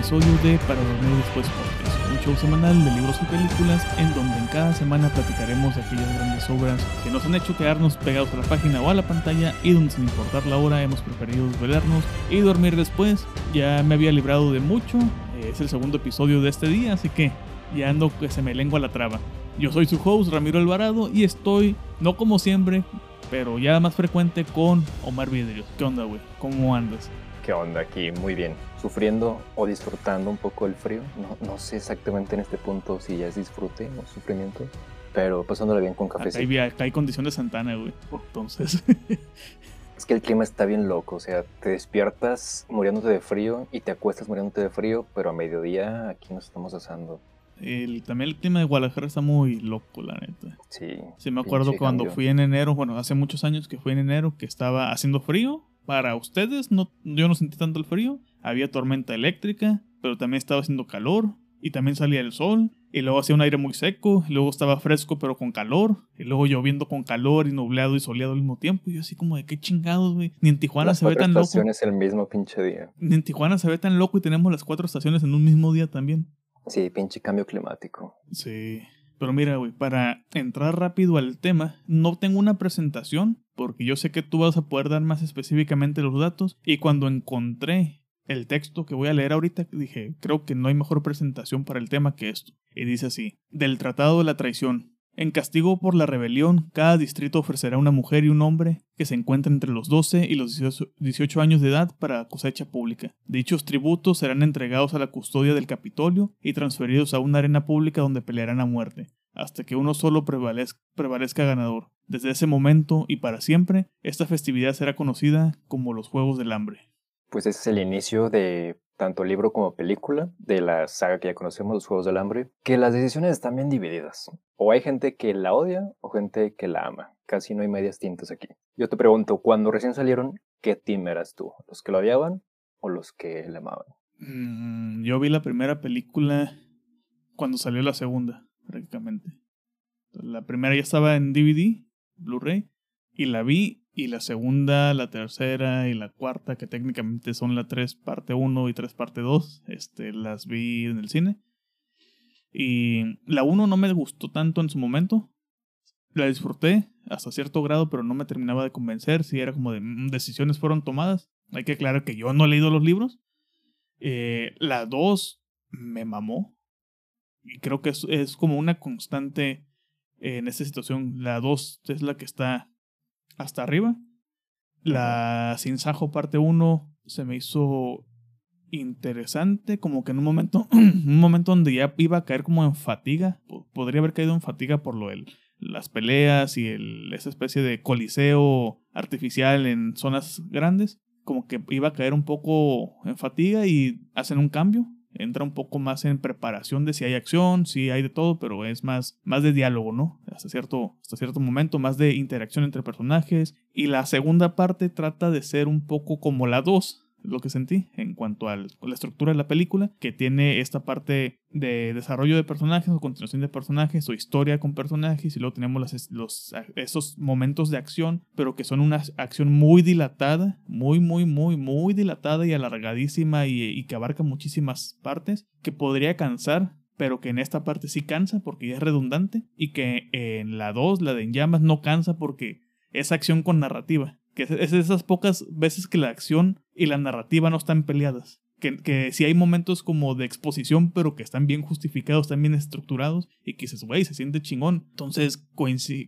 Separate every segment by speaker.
Speaker 1: episodio de Para Dormir Después Podcast, un show semanal de libros y películas en donde en cada semana platicaremos de aquellas grandes obras que nos han hecho quedarnos pegados a la página o a la pantalla y donde sin importar la hora hemos preferido desvelarnos y dormir después. Ya me había librado de mucho, eh, es el segundo episodio de este día, así que ya ando que se me lengua la traba. Yo soy su host Ramiro Alvarado y estoy, no como siempre, pero ya más frecuente con Omar Vidrio. ¿Qué onda, güey? ¿Cómo andas?
Speaker 2: ¿Qué onda aquí? Muy bien. ¿Sufriendo o disfrutando un poco el frío? No, no sé exactamente en este punto si ya es disfrute o sufrimiento, pero pasándolo bien con café.
Speaker 1: Hay, hay condición de Santana, güey. Entonces.
Speaker 2: es que el clima está bien loco, o sea, te despiertas muriéndote de frío y te acuestas muriéndote de frío, pero a mediodía aquí nos estamos asando.
Speaker 1: El, también el clima de Guadalajara está muy loco, la neta.
Speaker 2: Sí.
Speaker 1: Sí, me acuerdo cuando fui en enero, bueno, hace muchos años que fui en enero, que estaba haciendo frío. Para ustedes, no, yo no sentí tanto el frío. Había tormenta eléctrica, pero también estaba haciendo calor. Y también salía el sol. Y luego hacía un aire muy seco. Y luego estaba fresco, pero con calor. Y luego lloviendo con calor y nublado y soleado al mismo tiempo. Y yo así como de qué chingados, güey. Ni en Tijuana se ve tan loco.
Speaker 2: estaciones el mismo pinche día.
Speaker 1: Ni en Tijuana se ve tan loco y tenemos las cuatro estaciones en un mismo día también.
Speaker 2: Sí, pinche cambio climático.
Speaker 1: Sí. Pero mira, güey, para entrar rápido al tema, no tengo una presentación, porque yo sé que tú vas a poder dar más específicamente los datos. Y cuando encontré el texto que voy a leer ahorita, dije, creo que no hay mejor presentación para el tema que esto. Y dice así, del Tratado de la Traición. En castigo por la rebelión, cada distrito ofrecerá una mujer y un hombre que se encuentren entre los 12 y los 18 años de edad para cosecha pública. Dichos tributos serán entregados a la custodia del Capitolio y transferidos a una arena pública donde pelearán a muerte, hasta que uno solo prevalezca, prevalezca ganador. Desde ese momento y para siempre, esta festividad será conocida como los Juegos del Hambre.
Speaker 2: Pues ese es el inicio de tanto libro como película, de la saga que ya conocemos, Los Juegos del Hambre, que las decisiones están bien divididas. O hay gente que la odia o gente que la ama. Casi no hay medias tintas aquí. Yo te pregunto, cuando recién salieron, ¿qué team eras tú? ¿Los que lo odiaban o los que la amaban?
Speaker 1: Mm, yo vi la primera película cuando salió la segunda, prácticamente. La primera ya estaba en DVD, Blu-ray, y la vi y la segunda, la tercera y la cuarta, que técnicamente son la 3 parte 1 y 3 parte 2, este, las vi en el cine. Y la 1 no me gustó tanto en su momento. La disfruté hasta cierto grado, pero no me terminaba de convencer si era como de mm, decisiones fueron tomadas. Hay que aclarar que yo no he leído los libros. Eh, la 2 me mamó. Y creo que es, es como una constante en esta situación. La 2 es la que está hasta arriba. La Sin Sajo parte 1 se me hizo interesante, como que en un momento, un momento donde ya iba a caer como en fatiga, podría haber caído en fatiga por lo de las peleas y el, esa especie de coliseo artificial en zonas grandes, como que iba a caer un poco en fatiga y hacen un cambio, entra un poco más en preparación de si hay acción, si hay de todo, pero es más, más de diálogo, ¿no? Hasta cierto, hasta cierto momento, más de interacción entre personajes. Y la segunda parte trata de ser un poco como la 2, lo que sentí en cuanto a la estructura de la película, que tiene esta parte de desarrollo de personajes o continuación de personajes o historia con personajes y luego tenemos los, esos momentos de acción, pero que son una acción muy dilatada, muy, muy, muy, muy dilatada y alargadísima y, y que abarca muchísimas partes, que podría cansar pero que en esta parte sí cansa porque ya es redundante y que en la 2, la de En Llamas, no cansa porque es acción con narrativa que es esas pocas veces que la acción y la narrativa no están peleadas. Que, que si hay momentos como de exposición, pero que están bien justificados, están bien estructurados, y que dices, güey, se siente chingón. Entonces,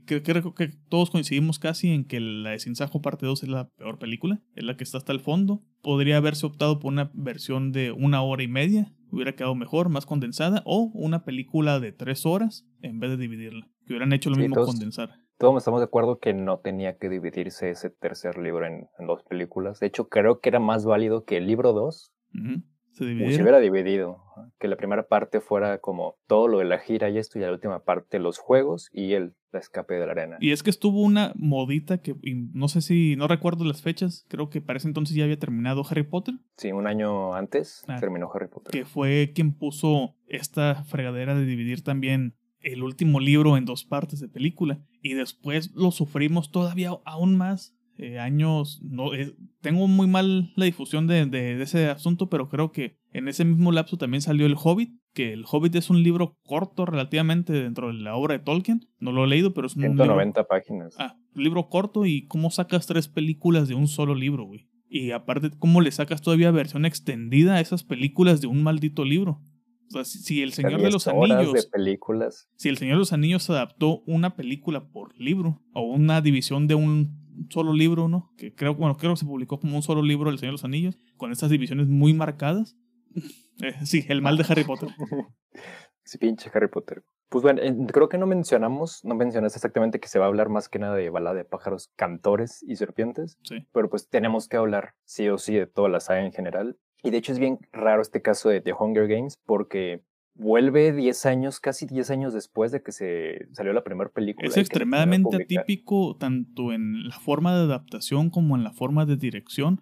Speaker 1: creo que todos coincidimos casi en que la de Sinsajo parte 2 es la peor película, es la que está hasta el fondo. Podría haberse optado por una versión de una hora y media, hubiera quedado mejor, más condensada, o una película de tres horas en vez de dividirla, que hubieran hecho lo mismo condensar
Speaker 2: todos estamos de acuerdo que no tenía que dividirse ese tercer libro en, dos películas. De hecho, creo que era más válido que el libro 2 se, hubiera dividido. Que la primera parte fuera como todo lo de la gira y esto, y la última parte los juegos y el escape de la arena.
Speaker 1: Y es que estuvo una modita que no sé si, no recuerdo las fechas, creo que para ese entonces ya había terminado Harry Potter.
Speaker 2: Sí, un año antes ah, terminó Harry Potter.
Speaker 1: Que fue quien puso esta fregadera de dividir también el último libro en dos partes de película y después lo sufrimos todavía aún más eh, años, no, eh, tengo muy mal la difusión de, de, ese asunto, pero creo que en ese mismo lapso también salió El Hobbit, que El Hobbit es un libro corto relativamente dentro de la obra de Tolkien, no lo he leído, pero es un
Speaker 2: 190 libro, páginas.
Speaker 1: Ah, un libro corto y cómo sacas tres películas de un solo libro, güey. Y aparte, cómo le sacas todavía versión extendida a esas películas de un maldito libro. O sea, si, El Señor de los Anillos.
Speaker 2: De películas.
Speaker 1: Si El Señor de los Anillos adaptó una película por libro, o una división de un solo libro, ¿no? Que creo, bueno, creo que se publicó como un solo libro El Señor de los Anillos, con estas divisiones muy marcadas. Eh, sí, el mal de Harry Potter.
Speaker 2: sí, pinche Harry Potter. Pues bueno, creo que no mencionamos, no mencionaste exactamente que se va a hablar más que nada de balada de pájaros, cantores y serpientes.
Speaker 1: Sí.
Speaker 2: Pero pues tenemos que hablar sí o sí de toda la saga en general. Y de hecho es bien raro este caso de The Hunger Games porque vuelve 10 años, casi 10 años después de que se salió la primera película.
Speaker 1: Es extremadamente atípico tanto en la forma de adaptación como en la forma de dirección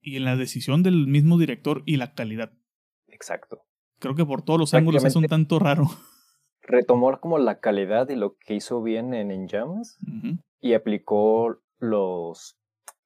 Speaker 1: y en la decisión del mismo director y la calidad.
Speaker 2: Exacto.
Speaker 1: Creo que por todos los ángulos es un tanto raro.
Speaker 2: Retomó como la calidad y lo que hizo bien en En Llamas y aplicó los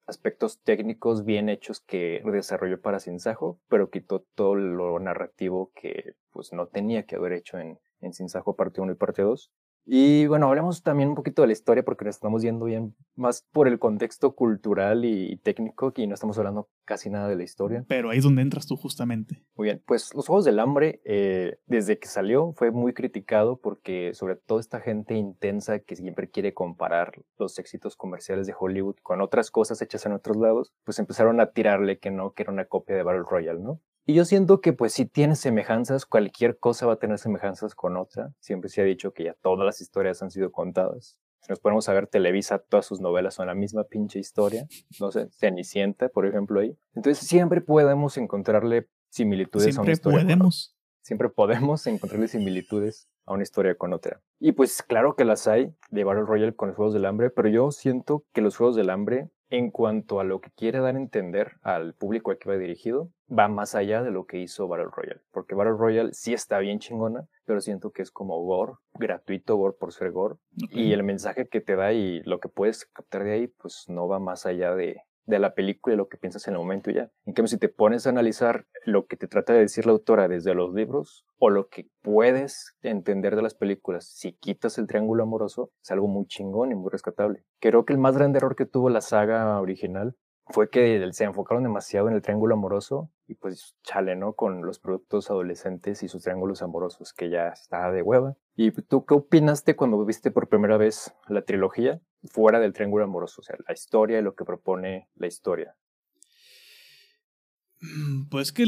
Speaker 2: aspectos técnicos bien hechos que desarrolló para Sinsajo, pero quitó todo lo narrativo que pues no tenía que haber hecho en, en Sinsajo parte 1 y parte 2. Y bueno, hablemos también un poquito de la historia porque nos estamos yendo bien más por el contexto cultural y técnico y no estamos hablando casi nada de la historia.
Speaker 1: Pero ahí es donde entras tú justamente.
Speaker 2: Muy bien, pues Los Juegos del Hambre, eh, desde que salió, fue muy criticado porque sobre todo esta gente intensa que siempre quiere comparar los éxitos comerciales de Hollywood con otras cosas hechas en otros lados, pues empezaron a tirarle que no, que era una copia de Battle Royale, ¿no? Y yo siento que pues si tiene semejanzas, cualquier cosa va a tener semejanzas con otra. Siempre se ha dicho que ya todas las historias han sido contadas. Si nos ponemos a ver Televisa, todas sus novelas son la misma pinche historia. No sé, Cenicienta, por ejemplo, ahí. Entonces siempre podemos encontrarle similitudes
Speaker 1: a una historia. Siempre podemos.
Speaker 2: Siempre podemos encontrarle similitudes a una historia con otra. Y pues claro que las hay de Battle Royale con los Juegos del Hambre, pero yo siento que los Juegos del Hambre en cuanto a lo que quiere dar a entender al público al que va dirigido, va más allá de lo que hizo Battle Royale. Porque Battle Royale sí está bien chingona, pero siento que es como gore, gratuito gore por ser gore. Y el mensaje que te da y lo que puedes captar de ahí, pues no va más allá de, de la película y lo que piensas en el momento ya. En cambio, si te pones a analizar lo que te trata de decir la autora desde los libros o lo que puedes entender de las películas, si quitas el triángulo amoroso, es algo muy chingón y muy rescatable. Creo que el más grande error que tuvo la saga original fue que se enfocaron demasiado en el triángulo amoroso y pues chale, ¿no? Con los productos adolescentes y sus triángulos amorosos, que ya estaba de hueva. ¿Y tú qué opinaste cuando viste por primera vez la trilogía fuera del triángulo amoroso? O sea, la historia y lo que propone la historia.
Speaker 1: Mm, pues que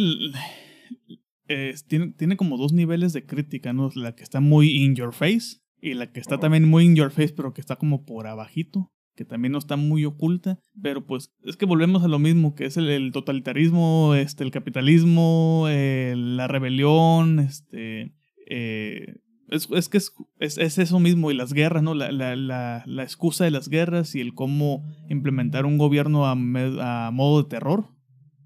Speaker 1: tiene, tiene como dos niveles de crítica, ¿no? La que está muy in your face y la que está también muy in your face, pero que está como por abajito que también no está muy oculta, pero pues es que volvemos a lo mismo, que es el, totalitarismo, este, el capitalismo, la rebelión, este, eh, es, que es, es, eso mismo, y las guerras, ¿no? La, la, la, la, excusa de las guerras y el cómo implementar un gobierno a, a modo de terror,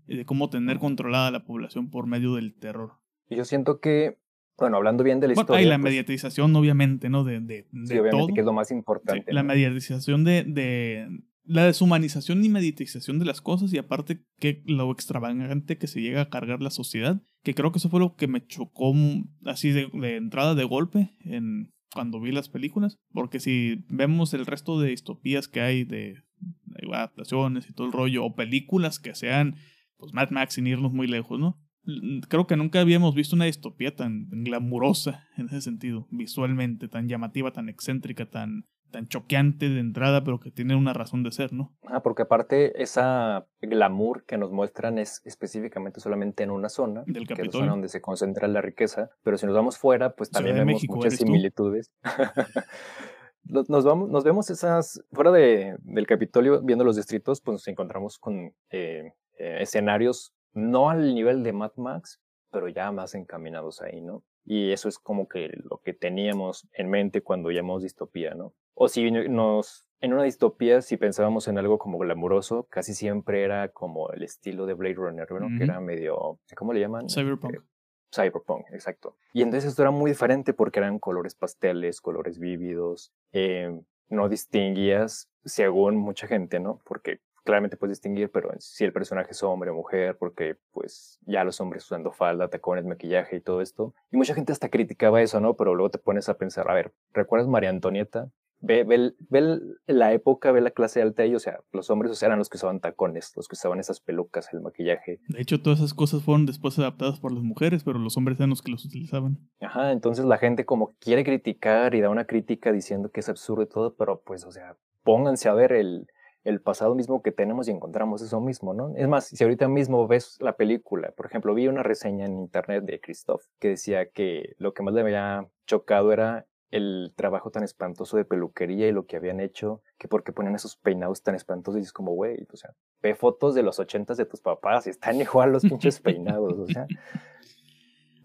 Speaker 1: y de cómo tener controlada la población por medio del terror.
Speaker 2: Yo siento que bueno, hablando bien de la historia.
Speaker 1: Hay la pues mediatización, obviamente, ¿no? De, de,
Speaker 2: sí, obviamente, que es lo más importante.
Speaker 1: La mediatización de, de. La deshumanización y mediatización de las cosas, y aparte que lo extravagante que se llega a cargar la sociedad, que creo que eso fue lo que me chocó así de, de entrada de golpe en, cuando vi las películas. Porque si vemos el resto de distopías que hay de, de adaptaciones y todo el rollo, o películas que sean, pues Mad Max sin irnos muy lejos, ¿no? Creo que nunca habíamos visto una distopía tan glamurosa en ese sentido, visualmente, tan llamativa, tan excéntrica, tan, tan choqueante de entrada, pero que tiene una razón de ser, ¿no?
Speaker 2: Ah, porque aparte esa glamour que nos muestran es específicamente solamente en una zona,
Speaker 1: Del
Speaker 2: que es la zona donde se concentra la riqueza, pero si nos vamos fuera, pues también vemos muchas similitudes. nos, vamos, nos vemos esas, fuera de, del Capitolio, viendo los distritos, pues nos encontramos con eh, eh, escenarios no al nivel de Mad Max, pero ya más encaminados ahí, ¿no? Y eso es como que lo que teníamos en mente cuando llamamos distopía, ¿no? O si nos, en una distopía, si pensábamos en algo como glamuroso, casi siempre era como el estilo de Blade Runner, ¿no? Que era medio, ¿cómo le llaman?
Speaker 1: Cyberpunk. Eh,
Speaker 2: cyberpunk, exacto. Y entonces esto era muy diferente porque eran colores pasteles, colores vívidos, eh, no distinguías según mucha gente, ¿no? Porque claramente puedes distinguir, pero si el personaje es hombre o mujer, porque pues ya los hombres usando falda, tacones, maquillaje y todo esto. Y mucha gente hasta criticaba eso, ¿no? Pero luego te pones a pensar, a ver, ¿recuerdas María Antonieta? Ve, ve, ve, la época, ve la clase alta y, o sea, los hombres eran los que usaban tacones, los que usaban esas pelucas, el maquillaje.
Speaker 1: De hecho, todas esas cosas fueron después adaptadas por las mujeres, pero los hombres eran los que los utilizaban.
Speaker 2: Ajá, entonces la gente como quiere criticar y da una crítica diciendo que es absurdo y todo, pero pues, o sea, pónganse a ver el, el pasado mismo que tenemos y encontramos eso mismo, ¿no? Es más, si ahorita mismo ves la película, por ejemplo, vi una reseña en internet de Christoph que decía que lo que más le había chocado era el trabajo tan espantoso de peluquería y lo que habían hecho, que porque ponían esos peinados tan espantosos y es como, güey, o sea, ve fotos de los ochentas de tus papás y están igual los pinches peinados, o sea.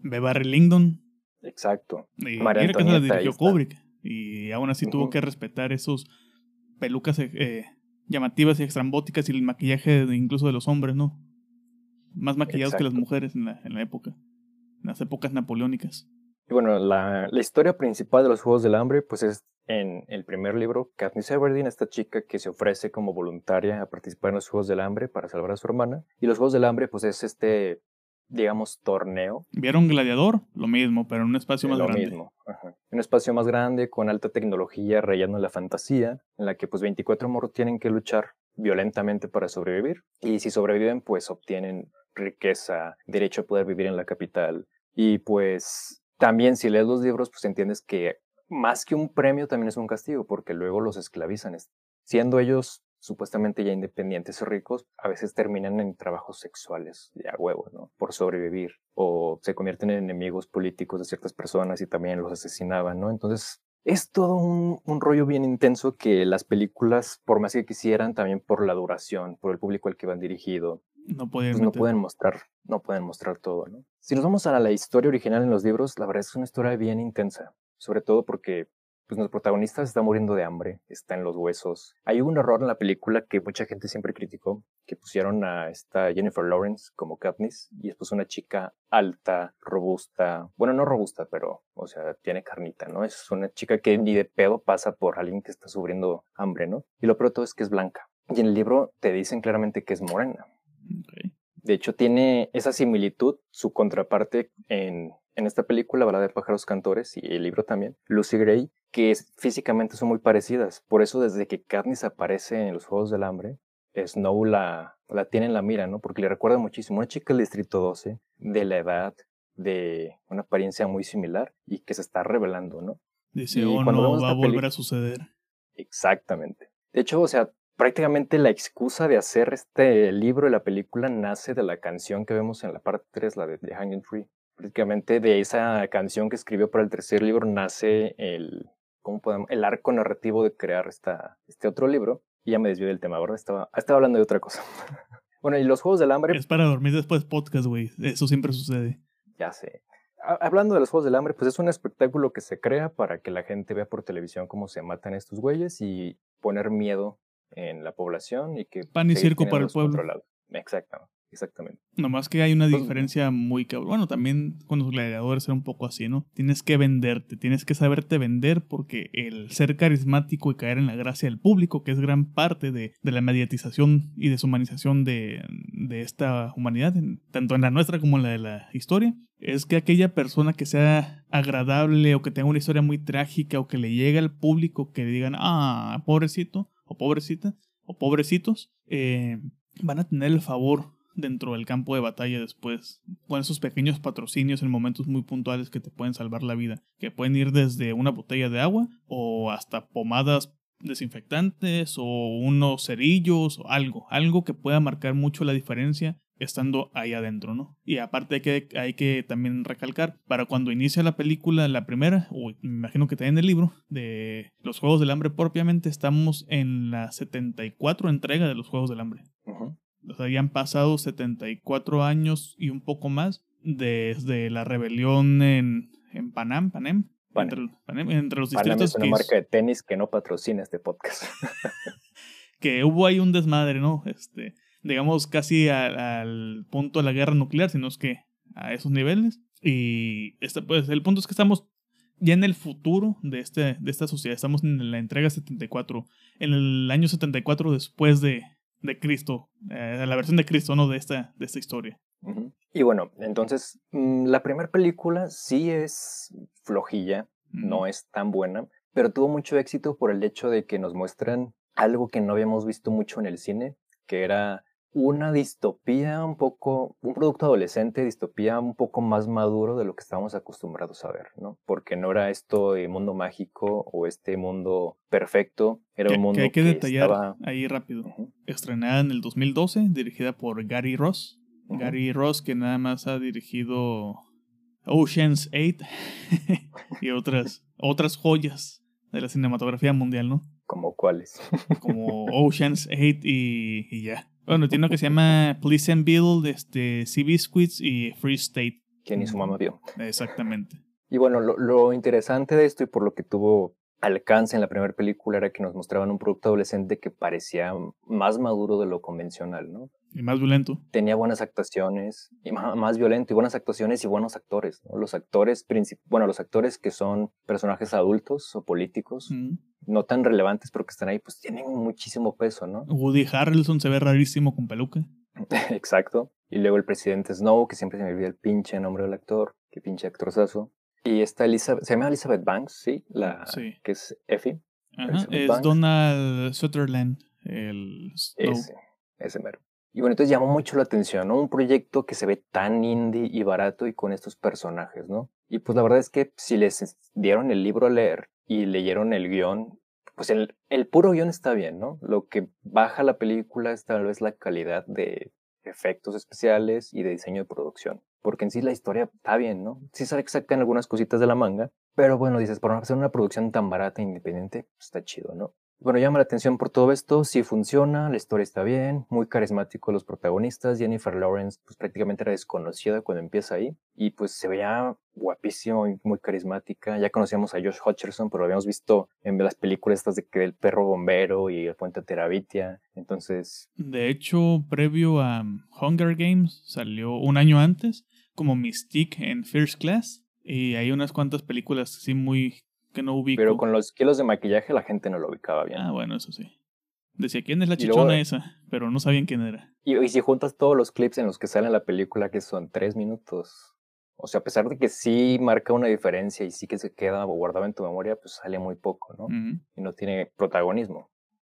Speaker 1: Ve Barry Lyndon.
Speaker 2: Exacto.
Speaker 1: Y María que la dirigió Kubrick. Y aún así tuvo que respetar esos pelucas eh, llamativas y extrambóticas y el maquillaje incluso de los hombres, ¿no? Más maquillados que las mujeres en la, en la época, en las épocas napoleónicas.
Speaker 2: Y bueno, la, la, historia principal de los Juegos del Hambre, pues es en el primer libro, Katniss Everdeen, esta chica que se ofrece como voluntaria a participar en los Juegos del Hambre para salvar a su hermana. Y los Juegos del Hambre, pues es este, digamos, torneo.
Speaker 1: ¿Vieron Gladiador? Lo mismo, pero en un espacio más
Speaker 2: lo
Speaker 1: grande.
Speaker 2: Lo mismo, Ajá. Un espacio más grande, con alta tecnología, rayando la fantasía, en la que pues 24 moros tienen que luchar violentamente para sobrevivir. Y si sobreviven, pues obtienen riqueza, derecho a poder vivir en la capital. Y pues también si lees los libros, pues entiendes que más que un premio también es un castigo, porque luego los esclavizan. Siendo ellos supuestamente ya independientes y ricos, a veces terminan en trabajos sexuales, de a huevo, ¿no? Por sobrevivir. O se convierten en enemigos políticos de ciertas personas y también los asesinaban, ¿no? Entonces, es todo un, un, rollo bien intenso que las películas, por más que quisieran, también por la duración, por el público al que van dirigido,
Speaker 1: no pueden,
Speaker 2: pues no pueden mostrar, no pueden mostrar todo, ¿no? Si nos vamos a la historia original en los libros, la verdad es una historia bien intensa, sobre todo porque pues nuestro protagonista se está muriendo de hambre, está en los huesos. Hay un error en la película que mucha gente siempre criticó, que pusieron a esta Jennifer Lawrence como Katniss y después una chica alta, robusta, bueno, no robusta, pero, o sea, tiene carnita, ¿no? Es una chica que ni de pedo pasa por alguien que está sufriendo hambre, ¿no? Y lo peor de todo es que es blanca. Y en el libro te dicen claramente que es morena.
Speaker 1: Okay.
Speaker 2: De hecho, tiene esa similitud, su contraparte en, en esta película, Balada de pájaros cantores, y el libro también, Lucy Gray, que es, físicamente son muy parecidas. Por eso, desde que Katniss aparece en los Juegos del Hambre, Snow la, la tiene en la mira, ¿no? Porque le recuerda muchísimo. Una chica del Distrito 12, de la edad, de una apariencia muy similar, y que se está revelando, ¿no?
Speaker 1: Dice, y oh, no, va a volver a suceder.
Speaker 2: Exactamente. De hecho, o sea, prácticamente la excusa de hacer este libro y la película nace de la canción que vemos en la parte 3, la de The Hanging Tree. Prácticamente de esa canción que escribió para el tercer libro nace el, ¿cómo podemos? el arco narrativo de crear esta, este otro libro. Y ya me desvió del tema, ¿verdad? Estaba, estaba hablando de otra cosa. bueno, y los Juegos del Hambre...
Speaker 1: Es para dormir después podcast, güey. Eso siempre sucede.
Speaker 2: Ya sé. Hablando de los Juegos del Hambre, pues es un espectáculo que se crea para que la gente vea por televisión cómo se matan estos güeyes y poner miedo en la población y que
Speaker 1: pan y circo para el pueblo.
Speaker 2: Exactamente, exactamente.
Speaker 1: Nomás que hay una diferencia muy cabrón. Bueno, también con los gladiadores era un poco así, ¿no? Tienes que venderte, tienes que saberte vender porque el ser carismático y caer en la gracia del público, que es gran parte de, de la mediatización y deshumanización de, de esta humanidad, tanto en la nuestra como en la de la historia, es que aquella persona que sea agradable o que tenga una historia muy trágica o que le llegue al público que digan, ah, pobrecito, o pobrecita o pobrecitos eh, van a tener el favor dentro del campo de batalla después con esos pequeños patrocinios en momentos muy puntuales que te pueden salvar la vida que pueden ir desde una botella de agua o hasta pomadas desinfectantes o unos cerillos o algo algo que pueda marcar mucho la diferencia estando ahí adentro, ¿no? Y aparte hay que, hay que también recalcar, para cuando inicia la película, la primera, o me imagino que también el libro, de los Juegos del Hambre propiamente, estamos en la 74 entrega de los Juegos del Hambre. O sea, ya han pasado 74 años y un poco más desde la rebelión en, en Panam, Panem,
Speaker 2: Panem.
Speaker 1: Entre, Panem, entre los distritos.
Speaker 2: es una marca de tenis que no patrocina este podcast.
Speaker 1: que hubo ahí un desmadre, ¿no? Este, digamos, casi al, al, punto de la guerra nuclear, sino es que a esos niveles. Y este, pues el punto es que estamos ya en el futuro de, este, de esta sociedad. Estamos en la entrega 74. En el año 74 después de, de Cristo, eh, la versión de Cristo, ¿no? De esta, de esta historia.
Speaker 2: Y bueno, entonces, mm, la primera película sí es flojilla, no es tan buena, pero tuvo mucho éxito por el hecho de que nos muestran algo que no habíamos visto mucho en el cine, que era una distopía un poco, un producto adolescente, distopía un poco más maduro de lo que estábamos acostumbrados a ver, ¿no? Porque no era esto de mundo mágico o este mundo perfecto, era un mundo
Speaker 1: que hay que, detallar ahí rápido. Estrenada en el 2012, dirigida por Gary Ross. Gary Ross que nada más ha dirigido Ocean's 8 y otras otras joyas de la cinematografía mundial, ¿no?
Speaker 2: ¿Como cuáles?
Speaker 1: Como Ocean's 8 y, y ya. Bueno, tiene uno que se llama Pleasantville, este, Sea Biscuits y Free State.
Speaker 2: Que ni su mamá vio.
Speaker 1: Exactamente.
Speaker 2: Y bueno, lo, lo interesante de esto y por lo que tuvo alcance en la primera película era que nos mostraban un producto adolescente que parecía más maduro de lo convencional, ¿no?
Speaker 1: Y más violento.
Speaker 2: Tenía buenas actuaciones, y más, violento, y buenas actuaciones y buenos actores, ¿no? Los actores, bueno, los actores que son personajes adultos o políticos, no tan relevantes pero que están ahí, pues tienen muchísimo peso, ¿no?
Speaker 1: Woody Harrelson se ve rarísimo con peluca.
Speaker 2: Exacto. Y luego el presidente Snow, que siempre se me olvida el pinche nombre del actor, que pinche actorzazo. Y esta Elizabeth, se llama Elizabeth Banks, ¿sí? La, Que es Effie.
Speaker 1: es Donald Sutherland, el
Speaker 2: Ese, ese mero. Y bueno, entonces llamó mucho la atención, ¿no? Un proyecto que se ve tan indie y barato y con estos personajes, ¿no? Y pues la verdad es que si les dieron el libro a leer y leyeron el guion, pues el, el puro guion está bien, ¿no? Lo que baja la película es tal vez la calidad de efectos especiales y de diseño de producción porque en sí la historia está bien, ¿no? Sí sabe que sacan algunas cositas de la manga, pero bueno, dices, por hacer una producción tan barata e independiente, pues está chido, ¿no? Bueno, llama la atención por todo esto, sí funciona, la historia está bien, muy carismático los protagonistas, Jennifer Lawrence pues prácticamente era desconocida cuando empieza ahí y pues se veía guapísimo y muy carismática, ya conocíamos a Josh Hutcherson, pero lo habíamos visto en las películas estas de que el perro bombero y el puente Terabitia, entonces...
Speaker 1: De hecho, previo a Hunger Games salió un año antes como Mystique en First Class. Y hay unas cuantas películas así muy que no ubico.
Speaker 2: Pero con los kilos de maquillaje la gente no lo ubicaba bien.
Speaker 1: Ah, bueno, eso sí. Decía, ¿quién es la chichona esa? Pero no sabían quién era.
Speaker 2: Y, y, si juntas todos los clips en los que sale en la película, que son tres minutos. O sea, a pesar de que sí marca una diferencia y sí que se queda guardado en tu memoria, pues sale muy poco, ¿no? Y no tiene protagonismo.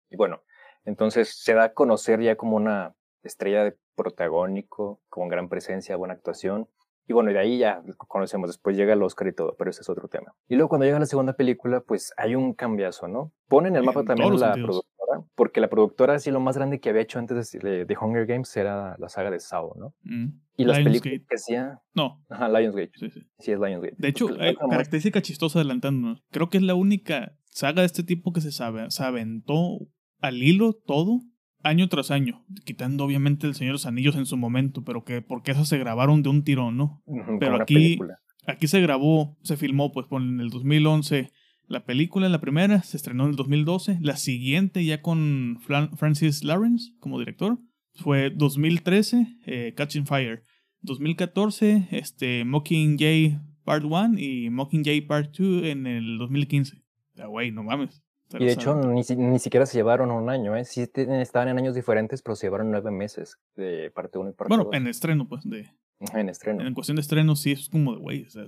Speaker 2: Y bueno, entonces se da a conocer ya como una estrella de protagónico, con gran presencia, buena actuación. Y bueno, y de ahí ya conocemos, después llega el Oscar y todo, pero ese es otro tema. Y luego cuando llega la segunda película, pues hay un cambiazo, ¿no? Ponen el mapa también la productora, porque la productora, sí, lo más grande que había hecho antes de, de Hunger Games era la saga de Saw, ¿no? Mm. Y las películas que hacía...
Speaker 1: No.
Speaker 2: Ajá, Lionsgate. Sí, sí. sí es Lionsgate.
Speaker 1: De hecho, hay característica chistosa adelantándonos. Creo que es la única saga de este tipo que se, sabe, se aventó al hilo todo año tras año, quitando obviamente El Señor de los Anillos en su momento, pero que porque esas se grabaron de un tirón, ¿no? pero aquí, aquí se grabó, se filmó pues en el 2011 la película, la primera, se estrenó en el 2012, la siguiente ya con Francis Lawrence como director, fue 2013, eh, Catching Fire, 2014, este, Mockingjay Part 1 y Mockingjay Part 2 en el 2015. Ya, güey, no mames
Speaker 2: y de hecho, ni, ni, siquiera se llevaron un año, ¿eh? Sí estaban en años diferentes, pero se llevaron nueve meses de parte 1 y parte 2.
Speaker 1: Bueno, en estreno, pues, de...
Speaker 2: En estreno.
Speaker 1: En cuestión de estreno, sí, es como de, güey, o sea,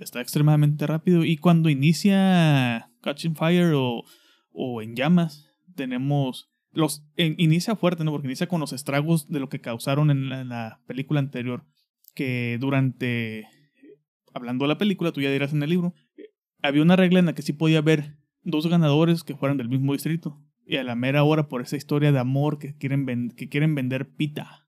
Speaker 1: está extremadamente rápido. Y cuando inicia Catching Fire o, o En Llamas, tenemos... Los, inicia fuerte, ¿no? Porque inicia con los estragos de lo que causaron en la, en la película anterior. Que durante... Hablando de la película, tú ya dirás en el libro, había una regla en la que sí podía ver dos ganadores que fueran del mismo distrito. Y a la mera hora, por esa historia de amor que quieren, que quieren vender pita,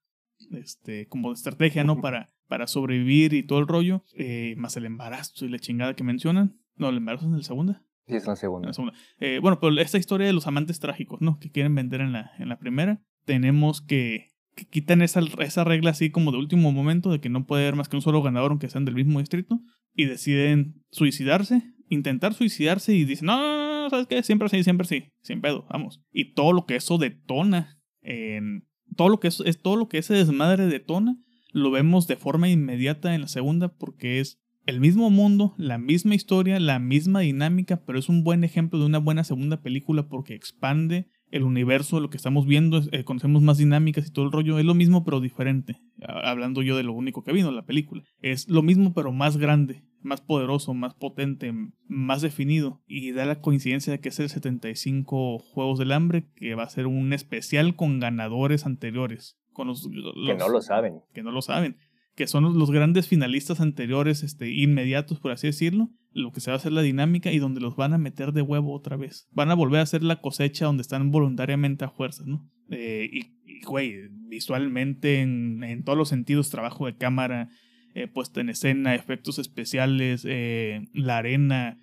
Speaker 1: este, como estrategia, ¿no? Para, para sobrevivir y todo el rollo, eh, más el embarazo y la chingada que mencionan. No, el embarazo es en la segunda.
Speaker 2: Sí, es en la segunda.
Speaker 1: Eh, bueno, pero esta historia de los amantes trágicos, ¿no? Que quieren vender en la, en la primera, tenemos que, que quitan esa, esa regla así como de último momento de que no puede haber más que un solo ganador aunque sean del mismo distrito y deciden suicidarse intentar suicidarse y dice, no, ¿sabes qué? Siempre sí, siempre sí, sin pedo, vamos. Y todo lo que eso detona, en, todo lo que es, es todo lo que ese desmadre detona, lo vemos de forma inmediata en la segunda porque es el mismo mundo, la misma historia, la misma dinámica, pero es un buen ejemplo de una buena segunda película porque expande el universo, lo que estamos viendo, eh, conocemos más dinámicas y todo el rollo, es lo mismo pero diferente. Hablando yo de lo único que vino, la película. Es lo mismo pero más grande, más poderoso, más potente, más definido. Y da la coincidencia de que es el 75 Juegos del Hambre, que va a ser un especial con ganadores anteriores. Con los,
Speaker 2: que no lo saben.
Speaker 1: Que no lo saben. Que son los, grandes finalistas anteriores, este, inmediatos, por así decirlo lo que se va a hacer la dinámica y donde los van a meter de huevo otra vez. Van a volver a hacer la cosecha donde están voluntariamente a fuerzas, ¿no? Eh, y, güey, visualmente, en, todos los sentidos, trabajo de cámara, eh, puesta en escena, efectos especiales, eh, la arena,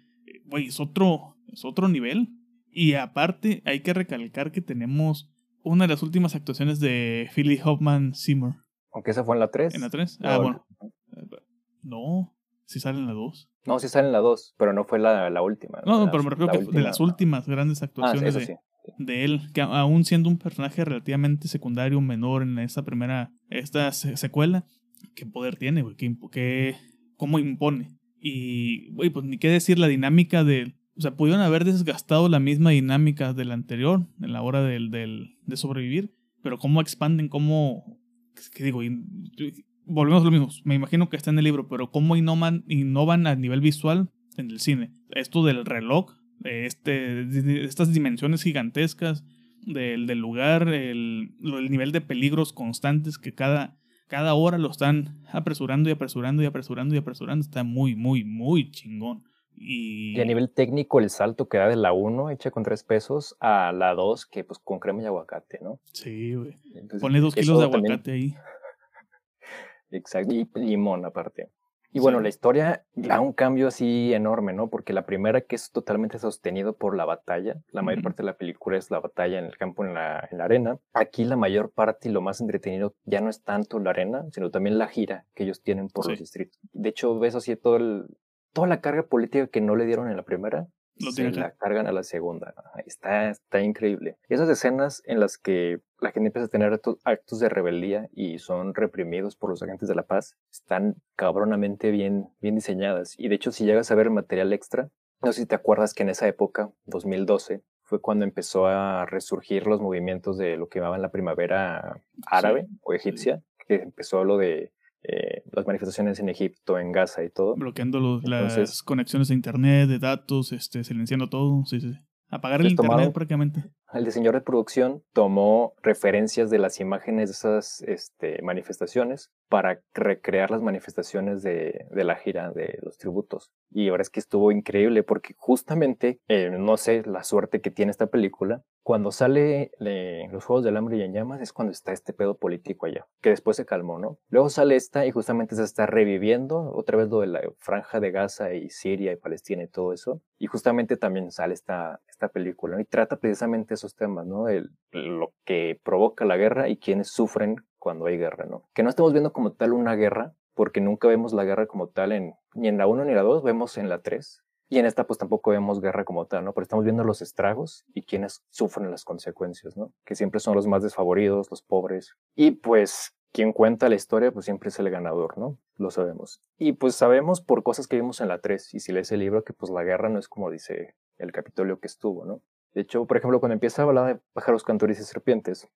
Speaker 1: güey, es otro, es otro nivel. Y aparte, hay que recalcar que tenemos una de las últimas actuaciones de Philly Hoffman Seymour.
Speaker 2: Aunque esa fue en la 3.
Speaker 1: ¿En la 3? Ah, bueno. No, si sale en la 2.
Speaker 2: No, sí sale en la 2, pero no fue la, la última.
Speaker 1: No, pero me refiero que de las últimas grandes ah, actuaciones de, de, él, que aún siendo un personaje relativamente secundario, menor en esta primera, esta secuela, ¿qué poder tiene? ¿Qué, ¿Cómo impone? Y, güey, pues ni qué decir la dinámica de... O sea, pudieron haber desgastado la misma dinámica del anterior, en la hora del, del, de sobrevivir, pero cómo expanden, cómo... ¿Qué digo? volvemos a lo mismo. Me imagino que está en el libro, pero cómo innovan, innovan a nivel visual en el cine. Esto del reloj, de este, estas dimensiones gigantescas del, del lugar, el, el, nivel de peligros constantes que cada, cada hora lo están apresurando y apresurando y apresurando y apresurando. Está muy, muy, muy chingón. Y...
Speaker 2: y, a nivel técnico, el salto que da de la 1 hecha con 3 pesos a la 2, que pues con crema y aguacate, ¿no?
Speaker 1: Sí, güey. Ponle 2 kilos de aguacate ahí.
Speaker 2: Exacto, y limón aparte. Y bueno, la historia da un cambio así enorme, ¿no? Porque la primera que es totalmente sostenido por la batalla, la mayor parte de la película es la batalla en el campo, en la, en la arena. Aquí la mayor parte y lo más entretenido ya no es tanto la arena, sino también la gira que ellos tienen por los distritos. De hecho, ves así todo el, toda la carga política que no le dieron en la primera, se la cargan a la segunda. Está, está increíble. Esas escenas en las que la gente empieza a tener actos, de rebeldía y son reprimidos por los agentes de la paz, están cabronamente bien, bien diseñadas. Y de hecho, si llegas a ver el material extra, no sé si te acuerdas que en esa época, 2012, fue cuando empezó a resurgir los movimientos de lo que llamaban la primavera árabe o egipcia, que empezó lo de eh, las manifestaciones en Egipto, en Gaza y todo.
Speaker 1: Bloqueando las conexiones de internet, de datos, este, silenciando todo. Sí, sí. Apagar el internet prácticamente.
Speaker 2: El diseñador de producción tomó referencias de las imágenes de esas este, manifestaciones para recrear las manifestaciones de, de, la gira de los tributos. Y ahora es que estuvo increíble porque justamente, eh, no sé, la suerte que tiene esta película, cuando sale los Juegos del Hambre y en llamas es cuando está este pedo político allá, que después se calmó, ¿no? Luego sale esta y justamente se está reviviendo otra vez lo de la franja de Gaza y Siria y Palestina y todo eso. Y justamente también sale esta, esta película, ¿no? Y trata precisamente esos temas, ¿no? Lo que provoca la guerra y quienes sufren cuando hay guerra, ¿no? Que no estamos viendo como tal una guerra, porque nunca vemos la guerra como tal en, ni en la 1 ni la 2, vemos en la 3, y en esta pues tampoco vemos guerra como tal, ¿no? Pero estamos viendo los estragos y quienes sufren las consecuencias, ¿no? Que siempre son los más desfavoridos, los pobres. Y pues quien cuenta la historia pues siempre es el ganador, ¿no? Lo sabemos. Y pues sabemos por cosas que vimos en la 3 y si lees el libro que pues la guerra no es como dice el Capitolio que estuvo, ¿no? De hecho, por ejemplo, cuando empieza a hablar de pájaros, cantores y serpientes,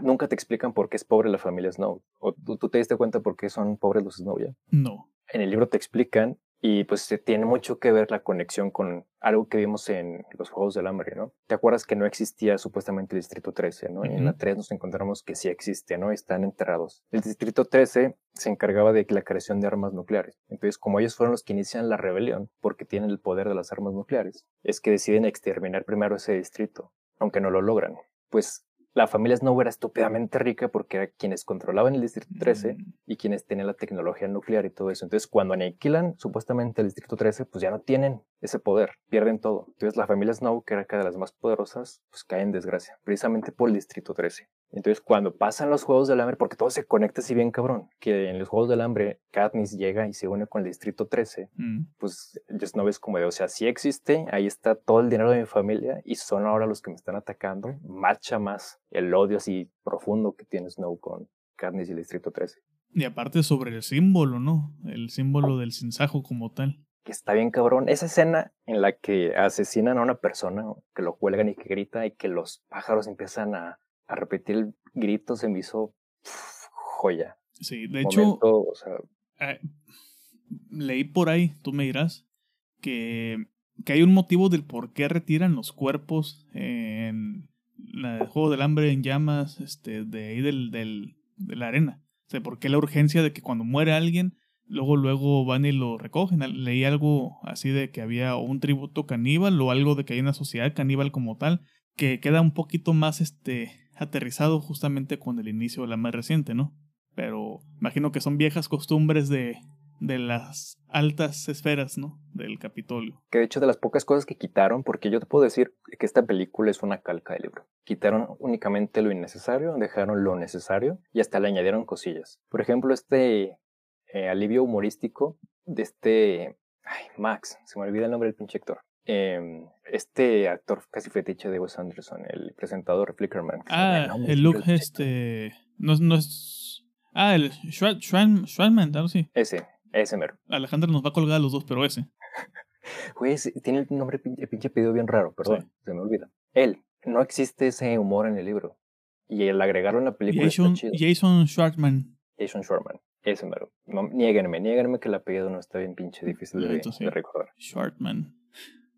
Speaker 2: nunca te explican por qué es pobre la familia Snow. ¿O tú, tú te diste cuenta por qué son pobres los Snow ya?
Speaker 1: No.
Speaker 2: En el libro te explican y pues tiene mucho que ver la conexión con algo que vimos en los Juegos del Hambre, ¿no? ¿Te acuerdas que no existía supuestamente el Distrito 13, ¿no? Y en la 3 nos encontramos que sí existe, ¿no? Están enterrados. El Distrito 13 se encargaba de la creación de armas nucleares. Entonces, como ellos fueron los que inician la rebelión, porque tienen el poder de las armas nucleares, es que deciden exterminar primero ese distrito, aunque no lo logran. Pues la familia Snow era estúpidamente rica porque era quienes controlaban el Distrito 13 mm. y quienes tenían la tecnología nuclear y todo eso. Entonces, cuando aniquilan supuestamente el Distrito 13, pues ya no tienen ese poder, pierden todo. Entonces, la familia Snow, que era cada de las más poderosas, pues cae en desgracia, precisamente por el Distrito 13. Entonces, cuando pasan los Juegos del Hambre, porque todo se conecta así bien cabrón, que en los Juegos del Hambre Katniss llega y se une con el Distrito 13, mm. pues no ves como de, o sea, sí existe, ahí está todo el dinero de mi familia y son ahora los que me están atacando, marcha más el odio así profundo que tiene Snow con Katniss y el Distrito 13.
Speaker 1: Y aparte sobre el símbolo, ¿no? El símbolo del sinsajo como tal.
Speaker 2: que está bien cabrón. Esa escena en la que asesinan a una persona, que lo cuelgan y que grita y que los pájaros empiezan a, a repetir el grito, se me hizo joya.
Speaker 1: Sí, de hecho, o sea, eh, leí por ahí, tú me dirás, que, que hay un motivo del por qué retiran los cuerpos en el juego del hambre en llamas este, de ahí del, del, de la arena. O sea, por qué la urgencia de que cuando muere alguien, luego luego van y lo recogen. Leí algo así de que había un tributo caníbal o algo de que hay una sociedad caníbal como tal, que queda un poquito más este aterrizado justamente con el inicio de la más reciente, ¿no? Pero imagino que son viejas costumbres de, de las altas esferas, ¿no? Del Capitolio.
Speaker 2: Que de hecho de las pocas cosas que quitaron, porque yo te puedo decir que esta película es una calca del libro. Quitaron únicamente lo innecesario, dejaron lo necesario y hasta le añadieron cosillas. Por ejemplo, este eh, alivio humorístico de este... Ay, Max, se me olvida el nombre del pinche actor. Em, este actor casi fetiche de Wes Anderson, el presentador Flickerman.
Speaker 1: Ah, el look este... No, no es... Ah, el Schwarman, algo así.
Speaker 2: Ese, ese mero.
Speaker 1: Alejandro nos va a colgar a los dos, pero ese.
Speaker 2: Güey, tiene el nombre, el pinche pedido bien raro, perdón, se me olvida. Él, no existe ese humor en el libro. Y el agregarlo en la película
Speaker 1: Jason,
Speaker 2: está chido.
Speaker 1: Jason Schwartzman.
Speaker 2: Jason Schwartzman. Ese mero. No, niéguenme, niéguenme que el apellido no está bien pinche difícil de, de recordar.
Speaker 1: Schwartzman.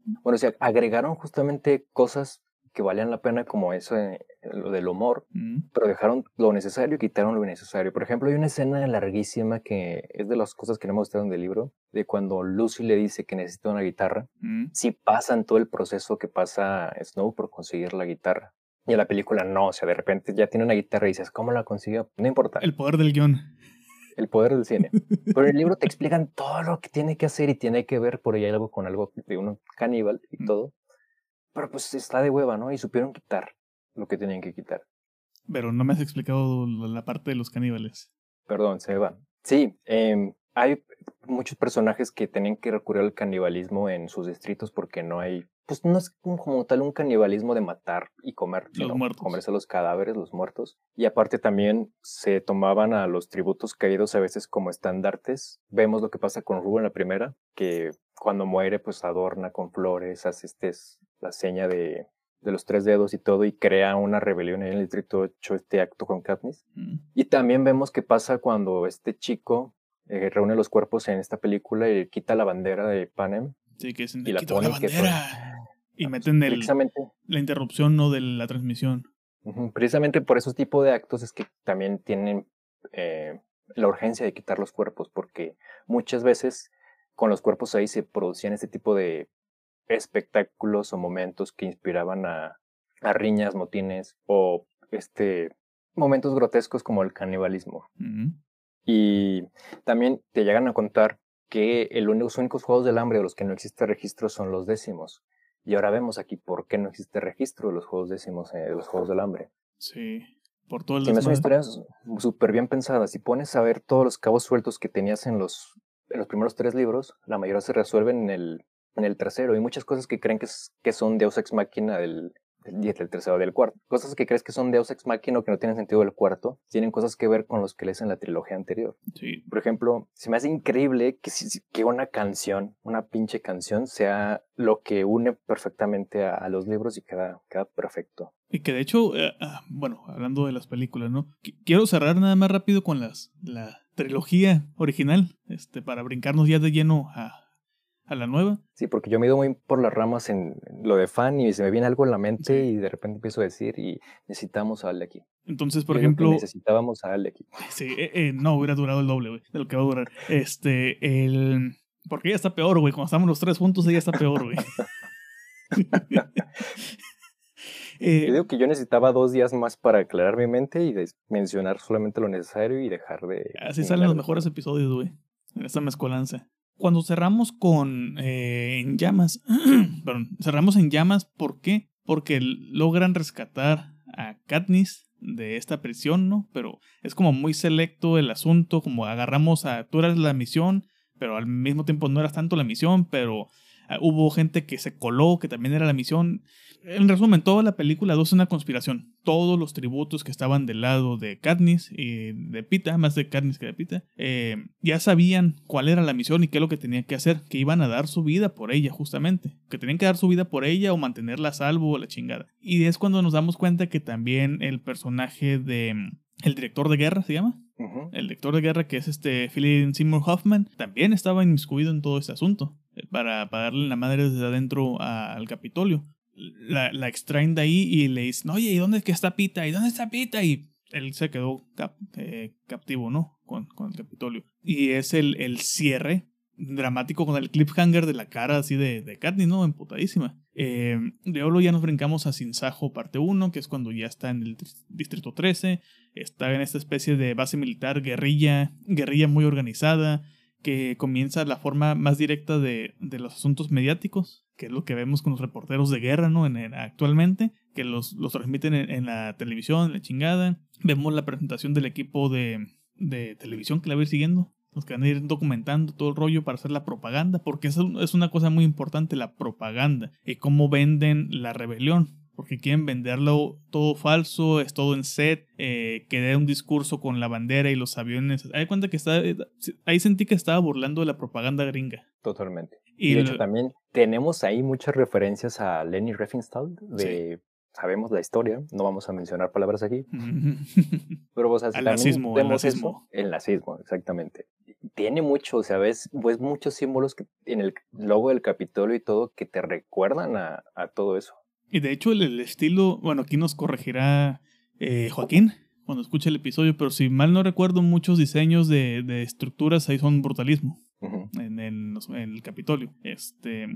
Speaker 2: Bueno, o sea, agregaron justamente cosas que valían la pena como eso, lo del humor,
Speaker 1: mm.
Speaker 2: pero dejaron lo necesario y quitaron lo innecesario. Por ejemplo, hay una escena larguísima que es de las cosas que no me gustaron del libro, de cuando Lucy le dice que necesita una guitarra,
Speaker 1: mm.
Speaker 2: si pasan todo el proceso que pasa Snow por conseguir la guitarra. Y en la película no, o sea, de repente ya tiene una guitarra y dices, ¿cómo la consiguió? No importa.
Speaker 1: El poder del guion.
Speaker 2: El poder del cine. Pero en el libro te explican todo lo que tiene que hacer y tiene que ver por ahí algo con algo de un caníbal y
Speaker 1: Mm.
Speaker 2: todo. Pero pues está de hueva, ¿no? Y supieron quitar lo que tenían que quitar.
Speaker 1: Pero no me has explicado la parte de los caníbales.
Speaker 2: Perdón, se va. Sí, eh, hay muchos personajes que tienen que recurrir al canibalismo en sus distritos porque no hay, pues no es como tal un canibalismo de matar y comer,
Speaker 1: Los
Speaker 2: sino
Speaker 1: muertos.
Speaker 2: comerse los cadáveres, los muertos. Y aparte también se tomaban a los tributos caídos a veces como estandartes. Vemos lo que pasa con Rubén la primera, que cuando muere pues adorna con flores, hace este, la seña de, de los tres dedos y todo y crea una rebelión en el distrito 8 este acto con Katniss.
Speaker 1: Mm.
Speaker 2: Y también vemos qué pasa cuando este chico eh, reúne los cuerpos en esta película y quita la bandera de Panem.
Speaker 1: Sí, que dicen,
Speaker 2: Y la
Speaker 1: "Quito la bandera. Y meten el,
Speaker 2: Precisamente,
Speaker 1: la interrupción no de la transmisión.
Speaker 2: precisamente por esos tipos de actos es que también tienen eh, la urgencia de quitar los cuerpos, porque muchas veces con los cuerpos ahí se producían este tipo de espectáculos o momentos que inspiraban a, a riñas, motines o este momentos grotescos como el canibalismo. Y también te llegan a contar que el único- los únicos juegos del hambre de los que no existe registro son los décimos. Y ahora vemos aquí por qué no existe registro de los juegos décimos, eh, de los juegos del hambre.
Speaker 1: Sí, por todo el
Speaker 2: Se me hace una
Speaker 1: desmadre.
Speaker 2: historia súper bien pensada. Si pones a ver todos los cabos sueltos que tenías en los, en los primeros tres libros, la mayoría se resuelven en el, en el tercero. Y muchas cosas que creen que, es- que son Deus Ex Machina del, del, del tercero del cuarto. Cosas que crees que son Deus Ex Machina o que no tienen sentido del cuarto, tienen cosas que ver con los que lees en la trilogía anterior.
Speaker 1: Sí,
Speaker 2: Por ejemplo, se me hace increíble que, una canción, una pinche canción, sea lo que une perfectamente a, a los libros y queda, queda perfecto.
Speaker 1: Y que de hecho, eh, ah, bueno, hablando de las películas, ¿no? Qu- Quiero cerrar nada más rápido con las la trilogía original, este, para brincarnos ya de lleno a, a la nueva.
Speaker 2: Sí, porque yo me he ido muy por las ramas en lo de fan y se me viene algo en la mente y de repente empiezo a decir y necesitamos a Ale aquí.
Speaker 1: Entonces, por ejemplo,
Speaker 2: necesitábamos a Ale aquí.
Speaker 1: sí, eh, eh, no hubiera durado el doble, güey, de lo que va a durar. Este, el. Porque ella está peor, güey. Cuando estamos los tres juntos, ella está peor, güey. Eh,
Speaker 2: Yo digo que yo necesitaba dos días más para aclarar mi mente y mencionar solamente lo necesario y dejar de...
Speaker 1: Así salen los mejores episodios, güey. En esta mezcolanza. Cuando cerramos con eh, En Llamas, perdón, cerramos en Llamas, ¿por qué? Porque logran rescatar a Katniss de esta prisión, ¿no? Pero es como muy selecto el asunto, como agarramos a, tú eras la misión, pero al mismo tiempo no eras tanto la misión, pero hubo gente que se coló, que también era la misión. En resumen, toda la película 2 es una conspiración. Todos los tributos que estaban del lado de Katniss y de Pita, más de Katniss que de Pita, eh, ya sabían cuál era la misión y qué es lo que tenían que hacer, que iban a dar su vida por ella, justamente. Que tenían que dar su vida por ella o mantenerla a salvo o la chingada. Y es cuando nos damos cuenta que también el personaje de... El director de guerra se llama. El director de guerra, que es este Philip Seymour Hoffman, también estaba inmiscuido en todo este asunto para, para darle la madre desde adentro al Capitolio la, la, extraen de ahí y le dicen, oye, ¿y dónde es que está Pita? ¿Y dónde está Pita? Y él se quedó eh, captivo, ¿no? Con, con, el Capitolio. Y es el, el cierre dramático con el cliffhanger de la cara así de, de Katniss, ¿no? Emputadísima. Eh, de Olo ya nos brincamos a Sinsajo parte 1, que es cuando ya está en el Distrito 13. Está en esta especie de base militar guerrilla, guerrilla muy organizada, que comienza la forma más directa de, de los asuntos mediáticos que es lo que vemos con los reporteros de guerra, ¿no? En, actualmente, que los, los transmiten en, la televisión, en la chingada. Vemos la presentación del equipo de, de televisión que la va a ir siguiendo, los que van a ir documentando todo el rollo para hacer la propaganda, porque es una cosa muy importante, la propaganda, y cómo venden la rebelión porque quieren venderlo todo falso, es todo en set, eh, que dé un discurso con la bandera y los aviones. Hay cuenta que está, ahí sentí que estaba burlando de la propaganda gringa.
Speaker 2: Totalmente. Y, de hecho también tenemos ahí muchas referencias a Lenny Riefenstahl de sabemos la historia, no vamos a mencionar palabras aquí. pero vos
Speaker 1: el nazismo, el nazismo.
Speaker 2: el nazismo, exactamente. Tiene mucho, o sea, ves, ves muchos símbolos que, en el logo del Capitolio y todo que te recuerdan a, a todo eso.
Speaker 1: Y de hecho el, estilo, bueno, aquí nos corregirá eh, Joaquín cuando escuche el episodio, pero si mal no recuerdo, muchos diseños de, de estructuras ahí son brutalismo en, en, el Capitolio. Este,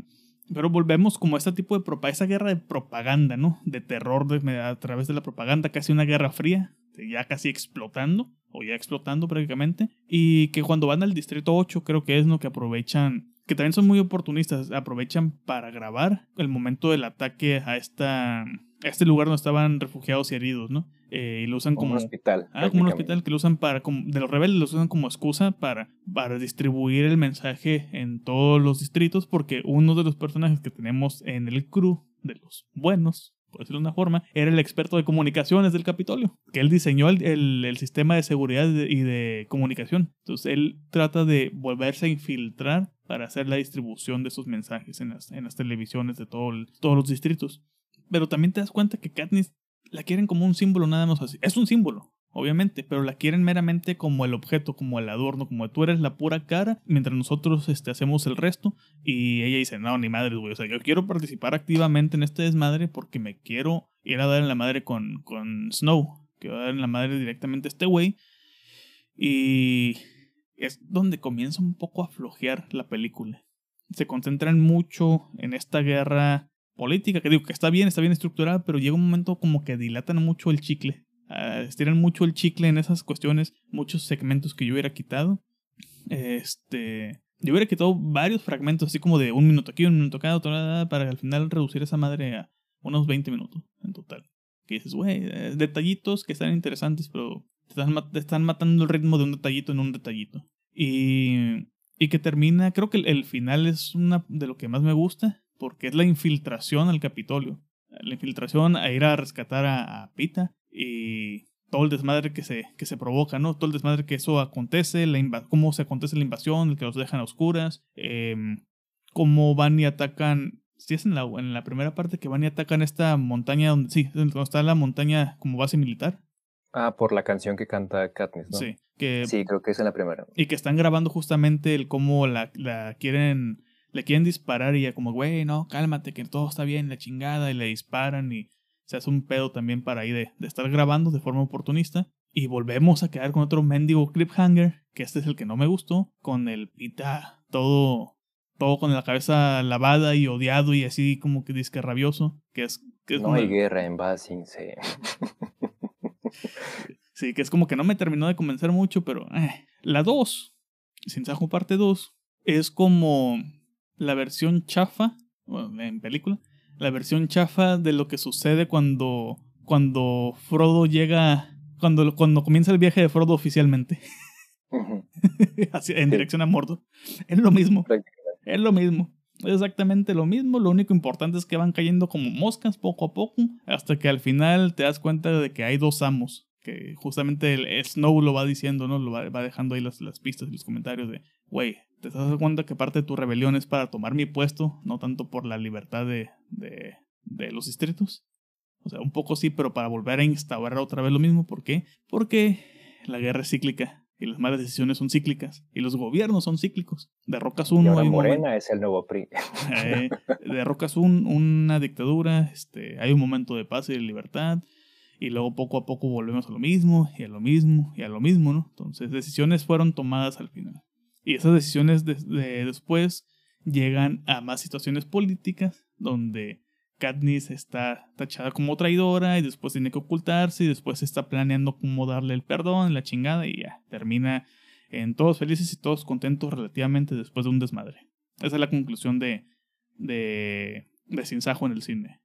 Speaker 1: pero volvemos como a este tipo de propaganda, esa guerra de propaganda, ¿no? De terror a través de la propaganda, casi una guerra fría, ya casi explotando, o ya explotando prácticamente. Y que cuando van al Distrito 8, creo que es lo que aprovechan que también son muy oportunistas, aprovechan para grabar el momento del ataque a esta a este lugar donde estaban refugiados y heridos, ¿no? Eh, y lo usan como,
Speaker 2: como, un hospital.
Speaker 1: Ah, como un hospital que lo usan para, como, de los rebeldes lo usan como excusa para, para distribuir el mensaje en todos los distritos, porque uno de los personajes que tenemos en el crew de los buenos por decirlo de una forma, era el experto de comunicaciones del Capitolio, que él diseñó el, el, sistema de seguridad y de comunicación. Entonces él trata de volverse a infiltrar para hacer la distribución de esos mensajes en las, en las televisiones de todo todos los distritos. Pero también te das cuenta que Katniss la quieren como un símbolo nada más así. Es un símbolo, obviamente, pero la quieren meramente como el objeto, como el adorno, como tú eres la pura cara, mientras nosotros este, hacemos el resto. Y ella dice, no, ni madre, güey, o sea, yo quiero participar activamente en este desmadre porque me quiero ir a dar en la madre con, con Snow, quiero dar en la madre directamente a este güey. Y es donde comienza un poco a flojear la película. Se concentran mucho en esta guerra política, que digo que está bien, está bien estructurada, pero llega un momento como que dilatan mucho el chicle Ah, estiran mucho el chicle en esas cuestiones, muchos segmentos que yo hubiera quitado. Este, yo hubiera quitado varios fragmentos, así como de un minuto aquí, un minuto acá, para al final reducir esa madre a unos 20 minutos en total. Que dices, güey, eh, detallitos que están interesantes, pero están, están, matando el ritmo de un detallito en un detallito. Y, y que termina, creo que el, final es una de lo que más me gusta, porque es la infiltración al Capitolio. La infiltración a ir a rescatar a Pita y todo el desmadre que se, que se provoca, ¿no? Todo el desmadre que eso acontece, la cómo se acontece la invasión, el que los dejan a oscuras, eh, cómo van y atacan, si es en la, en la primera parte que van y atacan esta montaña, donde, sí, donde está la montaña como base militar.
Speaker 2: Ah, por la canción que canta Katniss, ¿no?
Speaker 1: Sí, que,
Speaker 2: sí, creo que es en la primera.
Speaker 1: Y que están grabando justamente el cómo la, la quieren, le quieren disparar y ya como, güey, no, cálmate, que todo está bien, la chingada, y le disparan y se hace un pedo también para ahí de, estar grabando de forma oportunista. Y volvemos a quedar con otro mendigo cliffhanger, que este es el que no me gustó, con el pita todo, todo con la cabeza lavada y odiado y así como que disque rabioso, que es... Que
Speaker 2: no hay guerra en Basing, sí.
Speaker 1: sí, que es como que no me terminó de convencer mucho, pero eh. la 2, Sin Sajo parte 2, es como la versión chafa, en película, la versión chafa de lo que sucede cuando, cuando Frodo llega, cuando, cuando comienza el viaje de Frodo oficialmente. en dirección a Mordor. Es lo mismo. Es lo mismo. Es exactamente lo mismo, lo único importante es que van cayendo como moscas poco a poco, hasta que al final te das cuenta de que hay dos amos, que justamente el, Snow lo va diciendo, ¿no? Lo va, dejando ahí las, pistas y los comentarios de, güey, te das cuenta que parte de tu rebelión es para tomar mi puesto, no tanto por la libertad de, de, de los distritos. O sea, un poco sí, pero para volver a instaurar otra vez lo mismo. ¿Por qué? Porque la guerra es cíclica y las malas decisiones son cíclicas y los gobiernos son cíclicos. Derrocas uno.
Speaker 2: Y Morena es el nuevo PRI.
Speaker 1: Eh, derrocas un, una dictadura, este, hay un momento de paz y de libertad y luego poco a poco volvemos a lo mismo y a lo mismo y a lo mismo, ¿no? Entonces decisiones fueron tomadas al final. Y esas decisiones de, después llegan a más situaciones políticas donde Katniss está tachada como traidora y después tiene que ocultarse y después está planeando cómo darle el perdón, la chingada y ya termina en todos felices y todos contentos relativamente después de un desmadre. Esa es la conclusión de, de, de Sinsajo en el cine.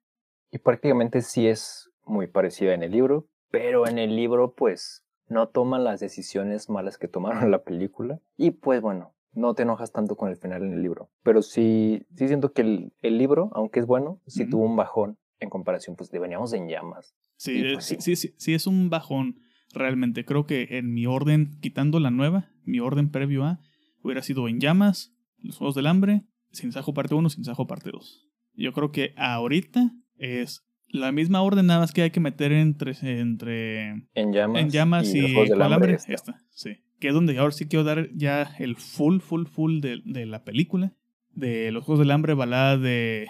Speaker 2: Y prácticamente sí es muy parecida en el libro, pero en el libro pues no toman las decisiones malas que tomaron la película y pues bueno, no te enojas tanto con el final en el libro. Pero sí, sí siento que el, el libro, aunque es bueno, sí tuvo un bajón en comparación, pues de veníamos en llamas.
Speaker 1: Sí, pues, sí. sí, sí, sí, es un bajón realmente. Creo que en mi orden, quitando la nueva, mi orden previo a, hubiera sido en llamas, los Juegos del Hambre, Sin Sajo parte 1, Sin Sajo parte 2. Yo creo que ahorita es la misma orden, nada más que hay que meter entre. entre
Speaker 2: en llamas.
Speaker 1: En llamas y, y del hambre. Esta, sí que es donde ahora sí quiero dar ya el full, full, full de, de la película, de los Juegos del Hambre, balada de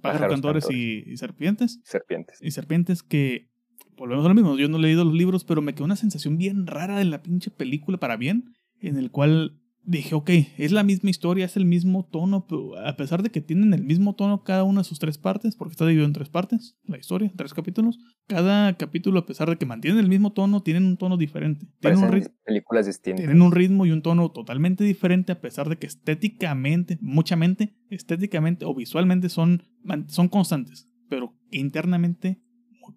Speaker 1: pájaros, cantores, Y, serpientes.
Speaker 2: Serpientes.
Speaker 1: Y serpientes que, volvemos a lo mismo, yo no he leído los libros, pero me quedó una sensación bien rara de la pinche película para bien, en el cual dije, ok, es la misma historia, es el mismo tono, pero a pesar de que tienen el mismo tono cada una de sus tres partes, porque está dividido en tres partes, la historia, tres capítulos, cada capítulo, a pesar de que mantienen el mismo tono, tienen un tono diferente. Tienen un
Speaker 2: películas distintas.
Speaker 1: Tienen un ritmo y un tono totalmente diferente, a pesar de que estéticamente, muchamente, estéticamente o visualmente son, son constantes, pero internamente,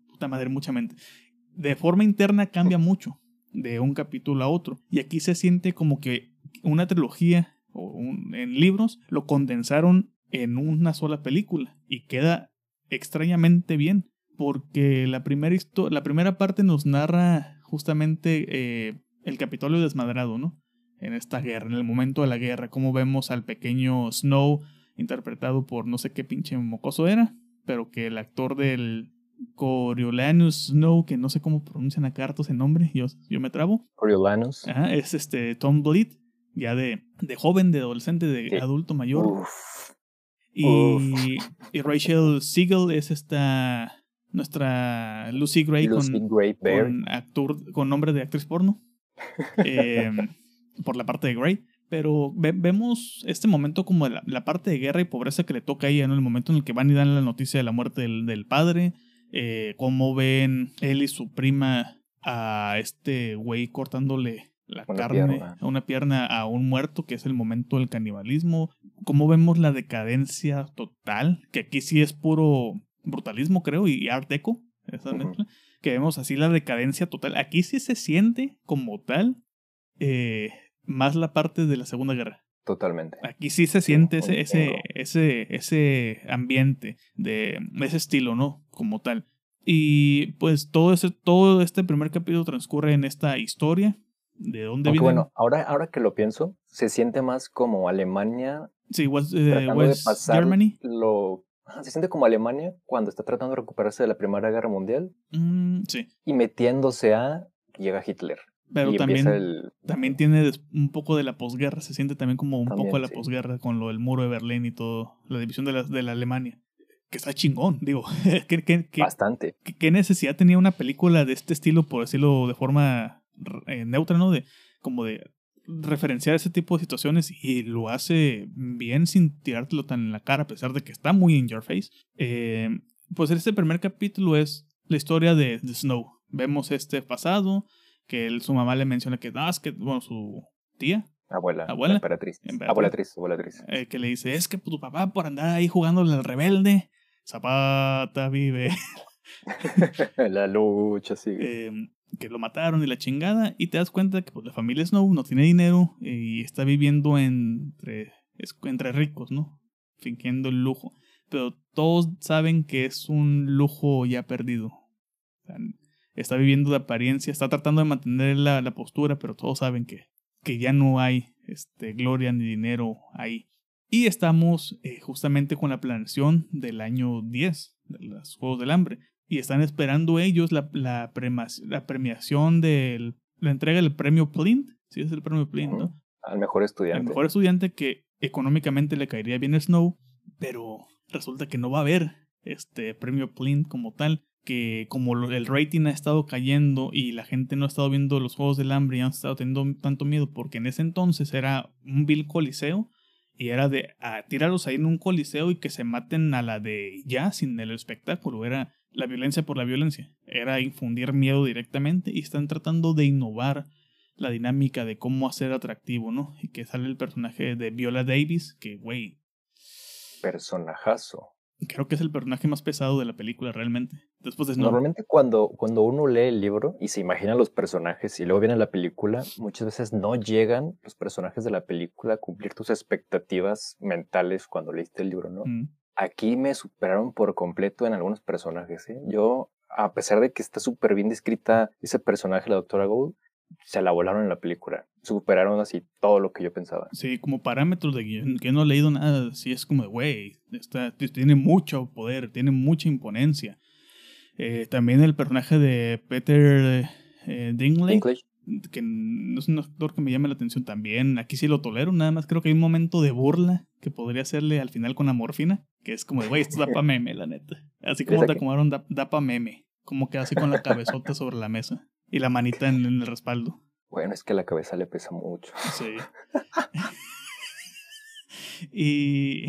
Speaker 1: puta madre, muchamente. De forma interna cambia mucho de un capítulo a otro. Y aquí se siente como que una trilogía o en libros lo condensaron en una sola película y queda extrañamente bien porque la primera, la primera parte nos narra justamente eh, el Capitolio desmadrado, ¿no? En esta guerra, en el momento de la guerra, cómo vemos al pequeño Snow interpretado por no sé qué pinche mocoso era, pero que el actor del Coriolanus Snow, que no sé cómo pronuncian a cartos el nombre, yo, yo me trabo.
Speaker 2: Coriolanus.
Speaker 1: es este Tom Bleed, ya de, de joven, de adolescente, de adulto mayor. Y, y, Rachel Siegel es esta nuestra Lucy Gray, con, con, actor, con nombre de actriz porno. Em, por la parte de Gray. Pero vemos este momento como la, parte de guerra y pobreza que le toca a ella, en el momento en el que van y dan la noticia de la muerte del, del padre. Eh, cómo ven él y su prima a este güey cortándole la carne, a una pierna a un muerto, que es el momento del canibalismo. Cómo vemos la decadencia total, que aquí sí es puro brutalismo, creo, y art deco, esa que vemos así la decadencia total. Aquí sí se siente como tal eh, más la parte de la Segunda Guerra.
Speaker 2: Totalmente.
Speaker 1: Aquí sí se siente ese, ese, ese, ese ambiente de ese estilo, ¿no? Como tal. Y pues todo ese, todo este primer capítulo transcurre en esta historia de dónde viene.
Speaker 2: Bueno, ahora, ahora que lo pienso, se siente más como Alemania.
Speaker 1: Sí, West, eh, Germany.
Speaker 2: Lo, se siente como Alemania cuando está tratando de recuperarse de la Primera Guerra Mundial.
Speaker 1: Mm, sí.
Speaker 2: Y metiéndose a. Llega Hitler.
Speaker 1: Pero también, también tiene un poco de la posguerra, se siente también como un poco de la posguerra con lo del muro de Berlín y todo, la división de la, de la Alemania. Que está chingón, digo.
Speaker 2: Bastante.
Speaker 1: ¿Qué necesidad tenía una película de este estilo, por decirlo de forma eh, neutra, ¿no? De, como de referenciar ese tipo de situaciones y lo hace bien sin tirártelo tan en la cara, a pesar de que está muy in your face. Eh, pues este primer capítulo es la historia de, Snow. Vemos este pasado, que su mamá le menciona que, ah, que, bueno, su tía.
Speaker 2: Abuela, abuela, emperatriz. Abuelatriz, abuelatriz.
Speaker 1: Eh, que le dice, es que tu papá por andar ahí jugando al rebelde, Zapata vive.
Speaker 2: la lucha sigue.
Speaker 1: Eh, que lo mataron y la chingada, y te das cuenta que pues, la familia Snow no tiene dinero y está viviendo entre, entre ricos, ¿no? fingiendo el lujo. Pero todos saben que es un lujo ya perdido. está viviendo de apariencia, está tratando de mantener la, la postura, pero todos saben que, que ya no hay este, gloria ni dinero ahí. Y estamos eh, justamente con la planeación del año 10 de los Juegos del Hambre. Y están esperando ellos la, la, la premiación de la entrega del premio Plint. Sí, es el premio Plint, ¿no?
Speaker 2: Al mejor estudiante.
Speaker 1: Al mejor estudiante que económicamente le caería bien a Snow, pero resulta que no va a haber este premio Plint como tal que como el rating ha estado cayendo y la gente no ha estado viendo los Juegos del Hambre y han estado teniendo tanto miedo porque en ese entonces era un vil coliseo y era de a, tirarlos ahí en un coliseo y que se maten a la de ya sin el espectáculo, era la violencia por la violencia, era infundir miedo directamente y están tratando de innovar la dinámica de cómo hacer atractivo, ¿no? Y que sale el personaje de Viola Davis, que güey.
Speaker 2: Personajazo
Speaker 1: creo que es el personaje más pesado de la película realmente. Después de
Speaker 2: Normalmente cuando, cuando uno lee el libro y se imagina los personajes y luego viene la película, muchas veces no llegan los personajes de la película a cumplir tus expectativas mentales cuando leíste el libro, ¿no? Mm. Aquí me superaron por completo en algunos personajes. ¿eh? Yo, a pesar de que está súper bien descrita ese personaje, la doctora Gould, se la volaron en la película. Superaron así todo lo que yo pensaba.
Speaker 1: Sí, como parámetros de guion, que no he leído nada, sí es como, güey, tiene mucho poder, tiene mucha imponencia. Eh, también el personaje de Peter eh, Dinklage, que no es un actor que me llame la atención también. Aquí sí lo tolero, nada más creo que hay un momento de burla que podría hacerle al final con la morfina, que es como, güey, esto da pa' meme, la neta. Así como te acomodaron, da, da pa' meme. Como que así con la cabezota sobre la mesa y la manita en, el respaldo.
Speaker 2: Bueno, es que la cabeza le pesa mucho.
Speaker 1: Sí. y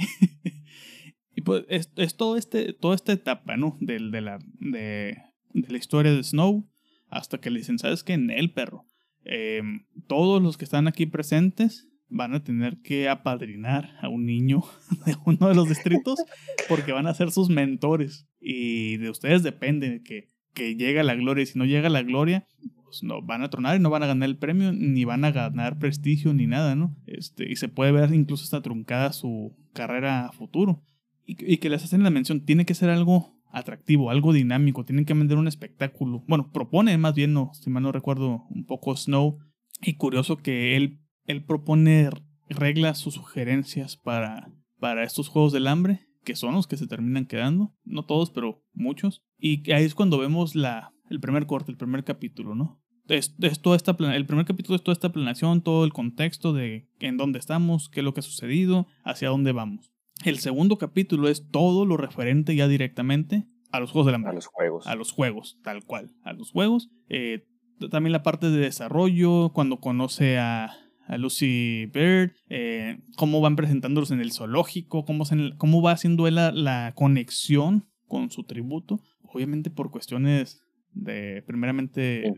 Speaker 1: pues es, todo este, toda esta etapa, ¿no? De, de, la, de, la historia de Snow hasta que le dicen, ¿sabes qué? En el perro. Em, todos los que están aquí presentes van a tener que apadrinar a un niño de uno de los distritos porque van a ser sus mentores. Y de ustedes depende que que llega la gloria y si no llega la gloria, pues no van a tronar y no van a ganar el premio, ni van a ganar prestigio ni nada, ¿no? Este, y se puede ver incluso hasta truncada su carrera a futuro. Y, que les hacen la mención, tiene que ser algo atractivo, algo dinámico, tienen que vender un espectáculo. Bueno, propone más bien, no, si mal no recuerdo, un poco Snow. Y curioso que él, él propone reglas o sugerencias para, para estos Juegos del Hambre que son los que se terminan quedando, no todos, pero muchos. Y ahí es cuando vemos la, el primer corte, el primer capítulo, ¿no? Es, toda esta el primer capítulo es toda esta planeación, todo el contexto de en dónde estamos, qué es lo que ha sucedido, hacia dónde vamos. El segundo capítulo es todo lo referente ya directamente a los juegos de la
Speaker 2: A los juegos.
Speaker 1: A los juegos, tal cual. A los juegos. Eh, también la parte de desarrollo, cuando conoce a, a Lucy Bird, eh, cómo van presentándolos en el zoológico, cómo, cómo va haciendo él la, conexión con su tributo, obviamente por cuestiones de, primeramente,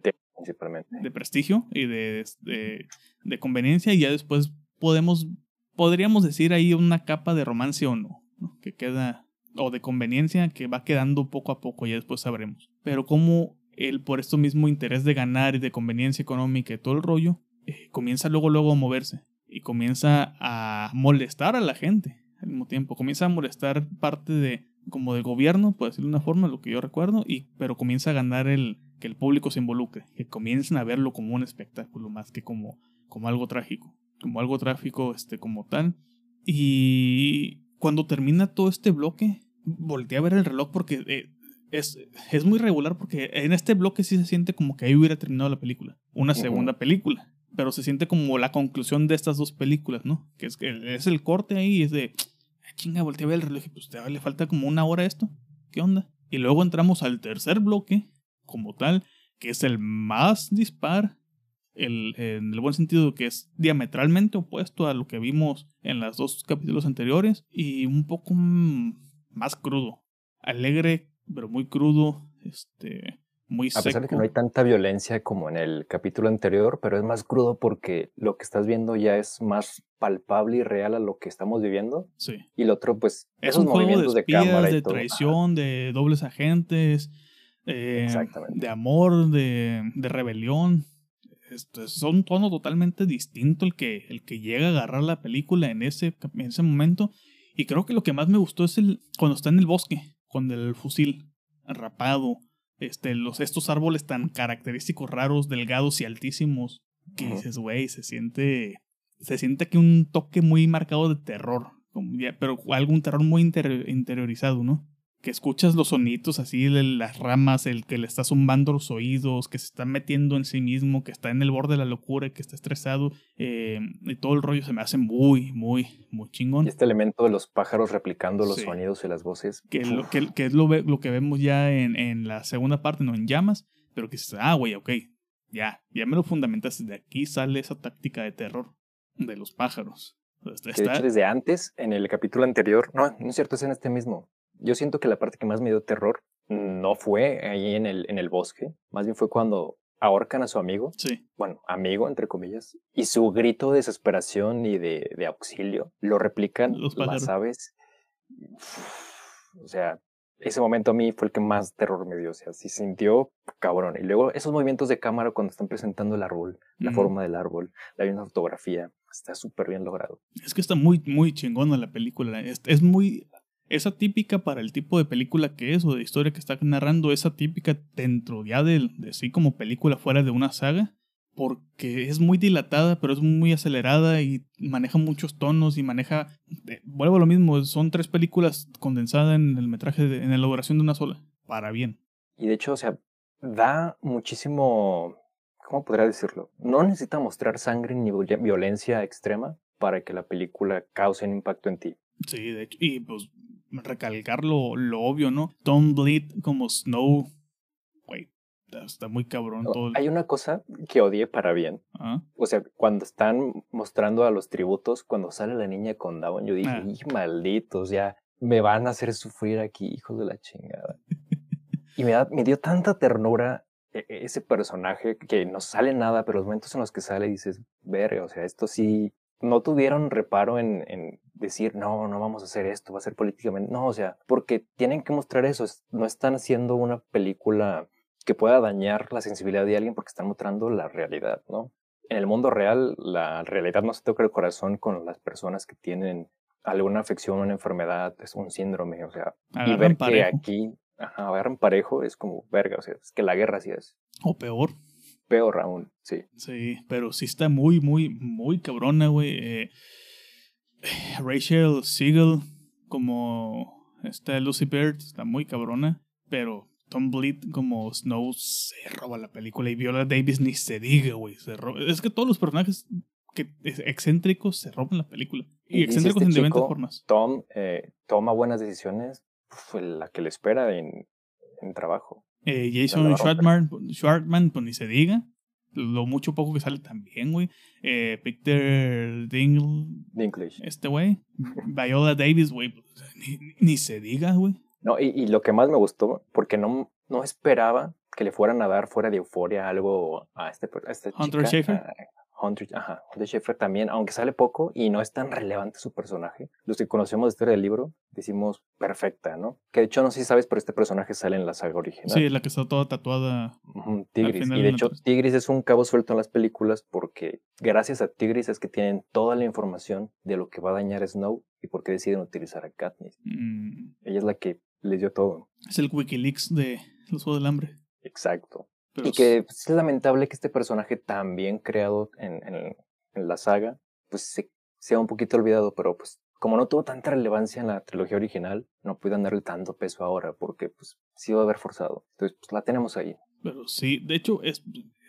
Speaker 1: de prestigio y de, de, conveniencia, y ya después podemos, podríamos decir ahí una capa de romance o no, que queda, o de conveniencia que va quedando poco a poco, ya después sabremos. Pero como él, por esto mismo interés de ganar y de conveniencia económica y todo el rollo, eh, comienza luego, luego a moverse y comienza a molestar a la gente al mismo tiempo. Comienza a molestar parte de, como del gobierno, por decirlo de una forma, lo que yo recuerdo, y, pero comienza a ganar el que el público se involucre, que comiencen a verlo como un espectáculo más que como, como algo trágico, como algo trágico este, como tal. Y cuando termina todo este bloque, volteé a ver el reloj porque eh, es, es muy regular porque en este bloque sí se siente como que ahí hubiera terminado la película, una segunda película pero se siente como la conclusión de estas dos películas, ¿no? Que es, es el corte ahí, es de, ah, chinga, volteé a ver el reloj y pues te le falta como una hora a esto, ¿qué onda? Y luego entramos al tercer bloque, como tal, que es el más dispar, el, en el buen sentido que es diametralmente opuesto a lo que vimos en los dos capítulos anteriores y un poco más crudo, alegre, pero muy crudo, este, a
Speaker 2: pesar de que no hay tanta violencia como en el capítulo anterior, pero es más crudo porque lo que estás viendo ya es más palpable y real a lo que estamos viviendo.
Speaker 1: Sí.
Speaker 2: Y el otro, pues,
Speaker 1: es esos un movimientos de, espías, de, traición, de dobles agentes, eh, de amor, de, de rebelión. Esto es un tono totalmente distinto el que, el que llega a agarrar la película en ese, en ese momento Y creo que lo que más me gustó es el cuando está en el bosque, con el fusil rapado, este, los, estos árboles tan característicos, raros, delgados y altísimos, que dices, güey, se siente, se siente aquí un toque muy marcado de terror, pero algún terror muy interiorizado, ¿no? Que escuchas los sonidos así las ramas, el que le está zumbando los oídos, que se está metiendo en sí mismo, que está en el borde de la locura, que está estresado, eh, y todo el rollo se me hace muy, muy, muy chingón.
Speaker 2: Y este elemento de los pájaros replicando los sonidos y las voces.
Speaker 1: Que, lo, que, es lo, lo, que vemos ya en, en, la segunda parte, no en llamas, pero que dices, ah, güey, ok, ya, ya me lo fundamentas, de aquí sale esa táctica de terror de los pájaros.
Speaker 2: de hecho, desde antes, en el capítulo anterior, no, no es cierto, es en este mismo yo siento que la parte que más me dio terror no fue ahí en el, en el bosque, más bien fue cuando ahorcan a su amigo.
Speaker 1: Sí.
Speaker 2: Bueno, amigo, entre comillas. Y su grito de desesperación y de, de auxilio lo replican Los las aves. O sea, ese momento a mí fue el que más terror me dio. O sea, sí sintió cabrón. Y luego esos movimientos de cámara cuando están presentando el árbol, la forma del árbol, la misma fotografía, está súper bien logrado.
Speaker 1: Es que está muy, muy chingona la película. es muy esa típica para el tipo de película que es o de historia que está narrando, esa típica dentro ya de, de sí como película fuera de una saga, porque es muy dilatada, pero es muy acelerada y maneja muchos tonos y maneja, eh, vuelvo a lo mismo, son tres películas condensadas en el metraje, en la elaboración de una sola, para bien.
Speaker 2: Y de hecho, o sea, da muchísimo, ¿cómo podría decirlo? No necesita mostrar sangre ni violencia extrema para que la película cause un impacto en ti.
Speaker 1: Sí, de hecho, y pues recalcar lo, obvio, ¿no? Tom Bleed como Snow. Güey, está muy cabrón todo.
Speaker 2: Hay una cosa que odié para bien.
Speaker 1: ¿Ah?
Speaker 2: O sea, cuando están mostrando a los tributos, cuando sale la niña con Down, yo dije, ah. malditos, ya me van a hacer sufrir aquí, hijos de la chingada. y me, da, me dio tanta ternura e, e, ese personaje que no sale nada, pero los momentos en los que sale dices, verga, o sea, esto sí no tuvieron reparo en, en, decir, no, no vamos a hacer esto, va a ser políticamente. No, o sea, porque tienen que mostrar eso. No están haciendo una película que pueda dañar la sensibilidad de alguien porque están mostrando la realidad, ¿no? En el mundo real, la realidad no se toca el corazón con las personas que tienen alguna afección, una enfermedad, es un síndrome, o sea, y ver que aquí ajá, agarran parejo es como verga, o sea, es que la guerra sí es.
Speaker 1: O peor
Speaker 2: peor aún, sí.
Speaker 1: Sí, pero sí está muy, muy, muy cabrona, güey. Eh, Rachel Siegel, como está Lucy Bird, está muy cabrona, pero Tom Bleed como Snow se roba la película y Viola Davis ni se diga, güey. Es que todos los personajes que excéntricos se roban la película. Y, excéntricos en diferentes formas.
Speaker 2: Tom eh, toma buenas decisiones, fue la que le espera en, en trabajo.
Speaker 1: Eh, Jason Schwartzman, pues ni se diga. Lo mucho poco que sale también, güey. Eh, Peter Dingle,
Speaker 2: Dinklage.
Speaker 1: Este güey. Viola Davis, güey. Pues, ni, se diga, güey.
Speaker 2: No, y, lo que más me gustó, porque no, no esperaba que le fueran a dar fuera de euforia algo a este, a este
Speaker 1: Hunter Schaefer.
Speaker 2: Hunter, ajá, Hunter Schaefer también, aunque sale poco y no es tan relevante su personaje. Los que conocemos la historia del libro decimos perfecta, ¿no? Que de hecho no sé si sabes, pero este personaje sale en la saga original.
Speaker 1: Sí, la que está toda tatuada.
Speaker 2: Tigris. Y de hecho, Tigris es un cabo suelto en las películas porque gracias a Tigris es que tienen toda la información de lo que va a dañar a Snow y por qué deciden utilizar a Katniss.
Speaker 1: Mm.
Speaker 2: Ella es la que les dio todo.
Speaker 1: Es el Wikileaks de los Juegos del Hambre.
Speaker 2: Exacto y que pues, es lamentable que este personaje tan bien creado en, en, la saga, pues se, sea un poquito olvidado, pero pues como no tuvo tanta relevancia en la trilogía original, no pude darle tanto peso ahora, porque pues sí va a haber forzado. Entonces, pues la tenemos ahí.
Speaker 1: Pero sí, de hecho, es,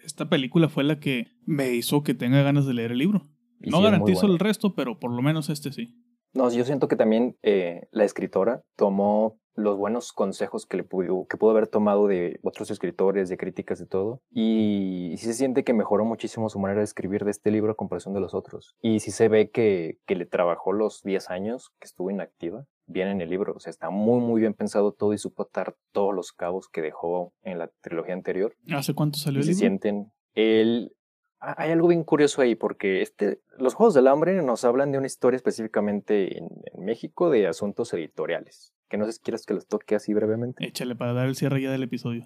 Speaker 1: esta película fue la que me hizo que tenga ganas de leer el libro. no garantizo el resto, pero por lo menos este sí.
Speaker 2: No, yo siento que también eh, la escritora tomó los buenos consejos que, le pudo, que pudo haber tomado de otros escritores, de críticas, de todo. Y, sí se siente que mejoró muchísimo su manera de escribir de este libro a comparación de los otros. Y sí se ve que, que le trabajó los 10 años que estuvo inactiva bien en el libro. O sea, está muy, muy bien pensado todo y supo atar todos los cabos que dejó en la trilogía anterior.
Speaker 1: ¿Hace cuánto salió el
Speaker 2: libro? Se sienten. El, hay algo bien curioso ahí, porque este, los Juegos del Hambre nos hablan de una historia específicamente en, México de asuntos editoriales. Que no sé si quieres que los toque así brevemente.
Speaker 1: Échale para dar el cierre ya del episodio.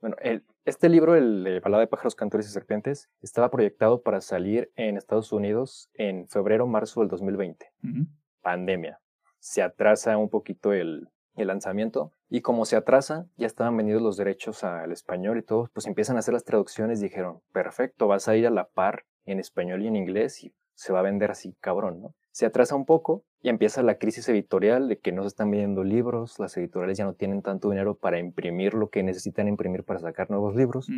Speaker 2: Bueno, el, este libro, el Balada de Pájaros, Cantores y Serpientes, estaba proyectado para salir en Estados Unidos en febrero-marzo del 2020. Pandemia. se atrasa un poquito el, el lanzamiento. Y como se atrasa, ya estaban vendidos los derechos al español y todo, pues empiezan a hacer las traducciones. Dijeron, perfecto, vas a ir a la par en español y en inglés y se va a vender así, cabrón, ¿no? Se atrasa un poco y empieza la crisis editorial de que no se están vendiendo libros, las editoriales ya no tienen tanto dinero para imprimir lo que necesitan imprimir para sacar nuevos libros.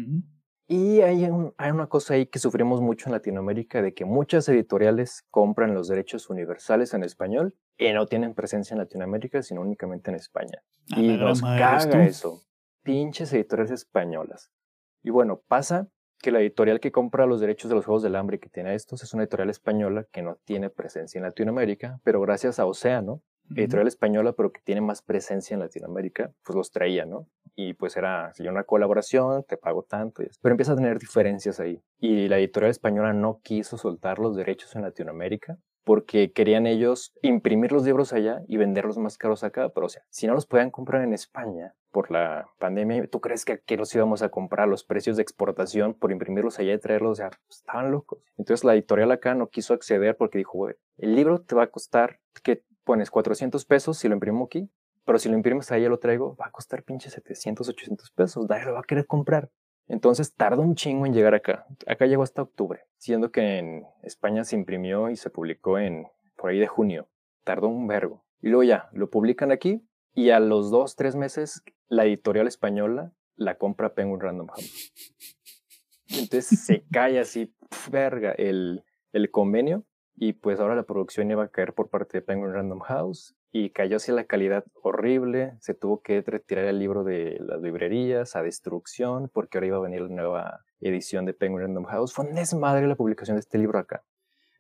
Speaker 2: Y hay, hay, una cosa ahí que sufrimos mucho en Latinoamérica de que muchas editoriales compran los derechos universales en español y no tienen presencia en Latinoamérica, sino únicamente en España. y nos caga eso. Pinches editoriales españolas. Y bueno, pasa que la editorial que compra los derechos de los Juegos del Hambre que tiene estos es una editorial española que no tiene presencia en Latinoamérica, pero gracias a Océano, editorial española, pero que tiene más presencia en Latinoamérica, pues los traía, ¿no? Y pues era, si una colaboración, te pago tanto. Pero empieza a tener diferencias ahí. Y la editorial española no quiso soltar los derechos en Latinoamérica porque querían ellos imprimir los libros allá y venderlos más caros acá. Pero, o sea, si no los podían comprar en España por la pandemia, ¿tú crees que aquí los íbamos a comprar los precios de exportación por imprimirlos allá y traerlos? O sea, pues, estaban locos. Entonces la editorial acá no quiso acceder porque dijo, el libro te va a costar que pones 400 pesos si lo imprimo aquí, pero si lo imprimes y lo traigo, va a costar pinche 700, 800 pesos, nadie lo va a querer comprar. Entonces tarda un chingo en llegar acá. Acá llegó hasta octubre, siendo que en España se imprimió y se publicó en por ahí de junio. Tardó un vergo. Y luego ya, lo publican aquí y a los dos, tres meses la editorial española la compra Penguin Random House. Entonces se cae así, verga, el, el convenio y pues ahora la producción iba a caer por parte de Penguin Random House y cayó hacia la calidad horrible. Se tuvo que retirar el libro de las librerías a destrucción porque ahora iba a venir la nueva edición de Penguin Random House. Fue un desmadre la publicación de este libro acá.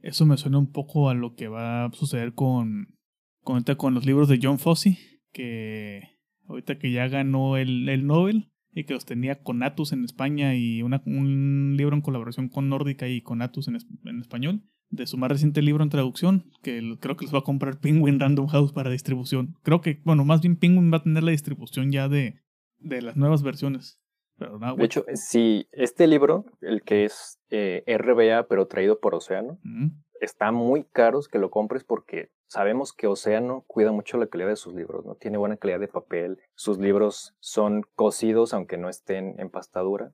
Speaker 1: Eso me suena un poco a lo que va a suceder con, con, con los libros de John Fossey, que ahorita que ya ganó el, el Nobel y que los tenía con Atus en España y una, un libro en colaboración con Nórdica y con Atus en, en español de su más reciente libro en traducción, que creo que les va a comprar Penguin Random House para distribución. Creo que, bueno, más bien Penguin va a tener la distribución ya de, de las nuevas versiones. Pero
Speaker 2: de hecho, si este libro, el que es eh, RBA, pero traído por Océano, está muy caros que lo compres porque sabemos que Océano cuida mucho la calidad de sus libros, ¿no? Tiene buena calidad de papel, sus libros son cocidos aunque no estén en pastadura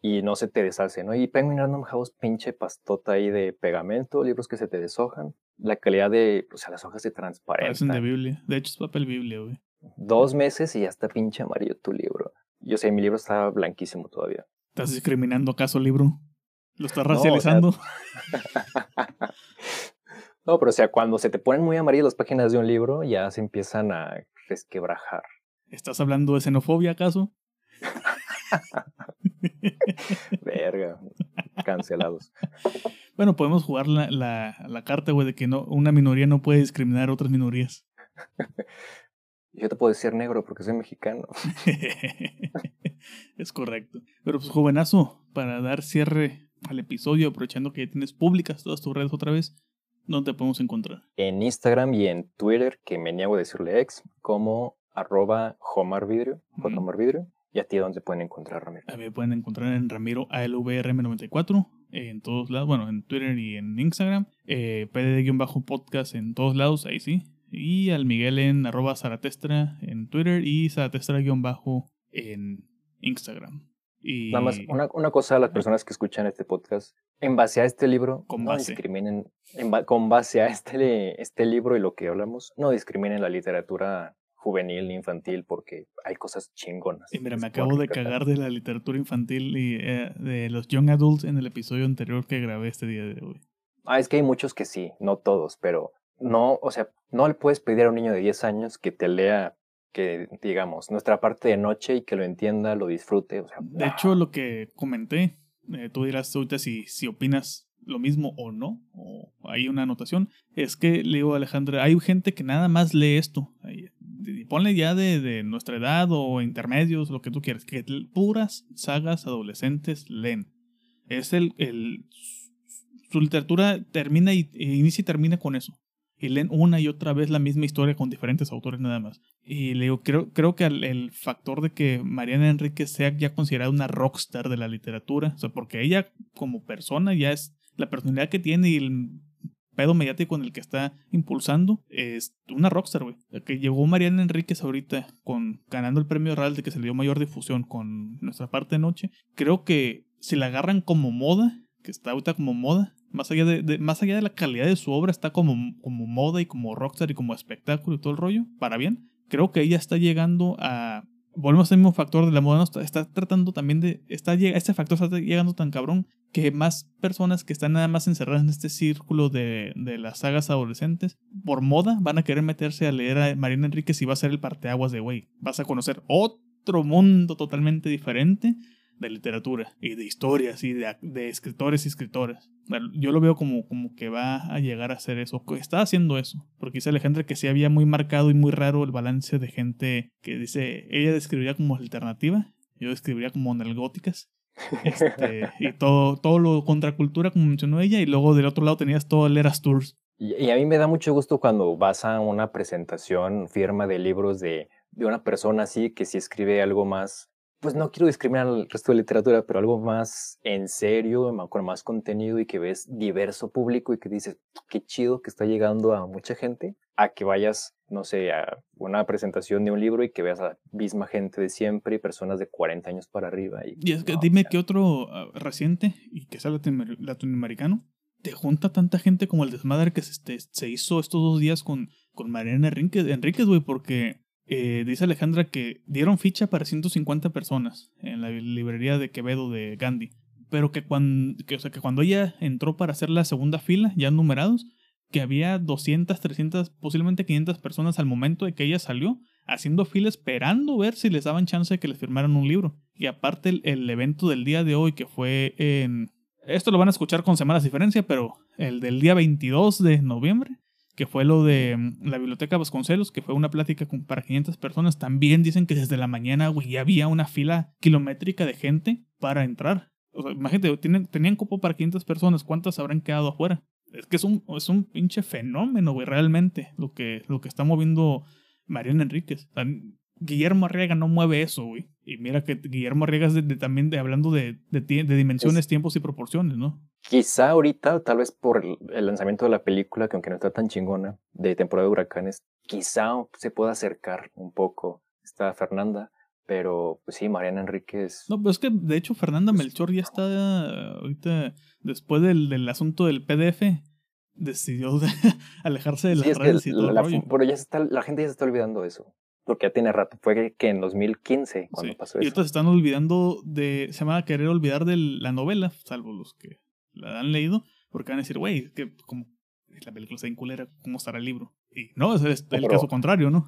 Speaker 2: y no se te deshace, ¿no? Y Penguin Random House pinche pastota ahí de pegamento, libros que se te deshojan, la calidad de, o sea, las hojas se transparentan.
Speaker 1: De Biblia, de hecho es papel Biblia, güey.
Speaker 2: Dos meses y ya está pinche amarillo tu libro. Yo sé, mi libro está blanquísimo todavía.
Speaker 1: ¿Estás discriminando acaso libro? ¿Lo estás racializando?
Speaker 2: No, pero o sea, cuando se te ponen muy amarillas las páginas de un libro, ya se empiezan a resquebrajar.
Speaker 1: ¿Estás hablando de xenofobia acaso?
Speaker 2: Verga, cancelados.
Speaker 1: Bueno, podemos jugar la, la, la carta, güey, de que no, una minoría no puede discriminar a otras minorías.
Speaker 2: Yo te puedo decir negro porque soy mexicano.
Speaker 1: es correcto. Pero pues, jovenazo, para dar cierre al episodio, aprovechando que ya tienes públicas todas tus redes otra vez, ¿dónde te podemos encontrar?
Speaker 2: En Instagram y en Twitter, que me niego a decirle ex, como arroba homarvidrio, Vidrio. ¿Y a ti dónde pueden encontrar, Ramiro?
Speaker 1: A mí me pueden encontrar en Ramiro ALVRM94, en todos lados, bueno, en Twitter y en Instagram. Eh, PD-podcast en todos lados, ahí sí. Y al Miguel en arroba Zaratestra en Twitter y Zaratestra-bajo en Instagram.
Speaker 2: Nada más, una, una, cosa a las personas que escuchan este podcast, en base a este libro,
Speaker 1: con
Speaker 2: no discriminen, con base a este, este libro y lo que hablamos, no discriminen la literatura juvenil, infantil, porque hay cosas chingonas.
Speaker 1: Y mira, me acabo de cagar de la literatura infantil y eh, de los young adults en el episodio anterior que grabé este día de hoy.
Speaker 2: Ah, es que hay muchos que sí, no todos, pero no, o sea, no le puedes pedir a un niño de 10 años que te lea que digamos nuestra parte de noche y que lo entienda, lo disfrute. O sea,
Speaker 1: de hecho, lo que comenté, eh, tú dirás ahorita si, si opinas lo mismo o no, o hay una anotación, es que le digo a Alejandra, hay gente que nada más lee esto. Ponle ya de, de nuestra edad o intermedios, lo que tú quieras, que puras sagas adolescentes leen. Es el, el su literatura termina y, inicia y termina con eso y leen una y otra vez la misma historia con diferentes autores nada más. Y le digo, creo, creo que el, factor de que Mariana Enrique sea ya considerada una rockstar de la literatura, o sea, porque ella como persona ya es la personalidad que tiene y pedo mediático en el que está impulsando es una rockstar, güey. Que llegó Mariana Enríquez ahorita con ganando el premio real de que se le dio mayor difusión con nuestra parte de noche. Creo que si la agarran como moda, que está ahorita como moda, más allá de, más allá de la calidad de su obra, está como, como moda y como rockstar y como espectáculo y todo el rollo, para bien. Creo que ella está llegando a volvemos al mismo factor de la moda, está, tratando también de, está, este factor está llegando tan cabrón que más personas que están nada más encerradas en este círculo de, de las sagas adolescentes, por moda, van a querer meterse a leer a Marina Enríquez y va a ser el parteaguas de, güey, vas a conocer otro mundo totalmente diferente de literatura y de historias y de, de escritores y escritoras. Yo lo veo como, como que va a llegar a hacer eso. Está haciendo eso. Porque dice Alejandra que sí había muy marcado y muy raro el balance de gente que dice, ella describiría como alternativa, yo describiría como analgóticas. Este, y todo, todo lo contracultura, como mencionó ella, y luego del otro lado tenías todo el Eras Tours.
Speaker 2: Y, a mí me da mucho gusto cuando vas a una presentación, firma de libros de, de una persona así que sí escribe algo más pues no quiero discriminar al resto de literatura, pero algo más en serio, con más contenido y que ves diverso público y que dices, qué chido que está llegando a mucha gente, a que vayas, no sé, a una presentación de un libro y que veas a la misma gente de siempre y personas de 40 años para arriba.
Speaker 1: Y, es que dime qué otro ah, reciente y que sea latinoamericano te junta tanta gente como el desmadre que se, este, se hizo estos dos días con, con Mariana Enríquez, güey, porque eh, dice Alejandra que dieron ficha para 150 personas en la librería de Quevedo de Gandhi. Pero que cuando, que, o sea, que cuando ella entró para hacer la segunda fila, ya numerados, que había 200, 300, posiblemente 500 personas al momento de que ella salió, haciendo fila esperando ver si les daban chance de que les firmaran un libro. Y aparte el, el evento del día de hoy, que fue en... Esto lo van a escuchar con semanas de diferencia, pero el del día 22 de noviembre, que fue lo de mm, la Biblioteca Vasconcelos, que fue una plática para 500 personas. También dicen que desde la mañana, güey, ya había una fila kilométrica de gente para entrar. O sea, imagínate, tienen, tenían cupo para 500 personas, ¿cuántas habrán quedado afuera? Es que es un, es un pinche fenómeno, güey, realmente, lo que, lo que está moviendo Mariana Enríquez. Guillermo Arriaga no mueve eso, güey. Y mira que Guillermo Arriaga es de, también de, hablando de, dimensiones, tiempos y proporciones, ¿no?
Speaker 2: Quizá ahorita, tal vez por el lanzamiento de la película, que aunque no está tan chingona, de temporada de huracanes, quizá se pueda acercar un poco esta Fernanda. Pero pues sí, Mariana Enríquez.
Speaker 1: No, pero es que de hecho Fernanda pues Melchor ya está ahorita, después del, del asunto del PDF, decidió alejarse de las redes y todo
Speaker 2: la, Pero ya está, la gente ya se está olvidando eso porque ya tiene rato, fue que en 2015 cuando pasó eso.
Speaker 1: Y se están olvidando de, se van a querer olvidar de la novela, salvo los que la han leído, porque van a decir, güey, que como la película está en culera, ¿cómo estará el libro? Y no, es el, caso contrario, ¿no?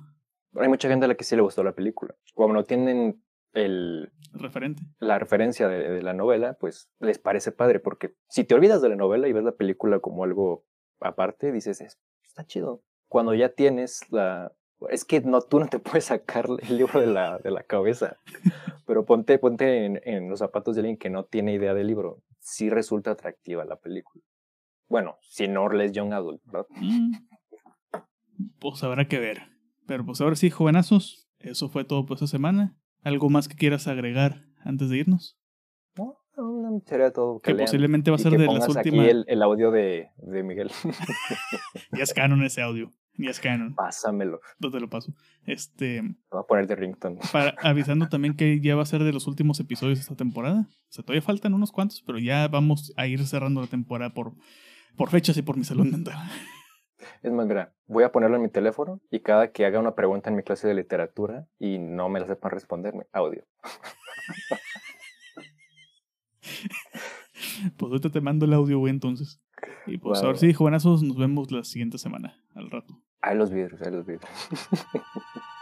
Speaker 2: Hay mucha gente a la que sí le gustó la película. Como no tienen el...
Speaker 1: Referente.
Speaker 2: La referencia de, la novela, pues les parece padre, porque si te olvidas de la novela y ves la película como algo aparte, dices, está chido. Cuando ya tienes la, es que no, tú no te puedes sacar el libro de la, de la cabeza, pero ponte, ponte en, los zapatos de alguien que no tiene idea del libro. Sí resulta atractiva la película. Bueno, si no lees Young Adult, ¿verdad? Mm.
Speaker 1: Pues habrá que ver. Pero pues ahora sí, jovenazos, eso fue todo por esta semana. ¿Algo más que quieras agregar antes de irnos?
Speaker 2: No, no, sería todo.
Speaker 1: Que, posiblemente va a ser de las últimas.
Speaker 2: Aquí el, el audio de, de Miguel.
Speaker 1: ya es canon ese audio. Y es canon.
Speaker 2: Pásamelo.
Speaker 1: No te lo paso. Este.
Speaker 2: Voy a poner de ringtone.
Speaker 1: Para, avisando también que ya va a ser de los últimos episodios de esta temporada. O sea, todavía faltan unos cuantos, pero ya vamos a ir cerrando la temporada por, por fechas y por mi salud mental.
Speaker 2: Es más, mira, voy a ponerlo en mi teléfono y cada que haga una pregunta en mi clase de literatura y no me la sepan responderme, audio.
Speaker 1: pues ahorita te mando el audio, güey, entonces. Y pues a ver si, jovenazos, nos vemos la siguiente semana, al rato.
Speaker 2: Ahí los vidrios, ahí los vidrios.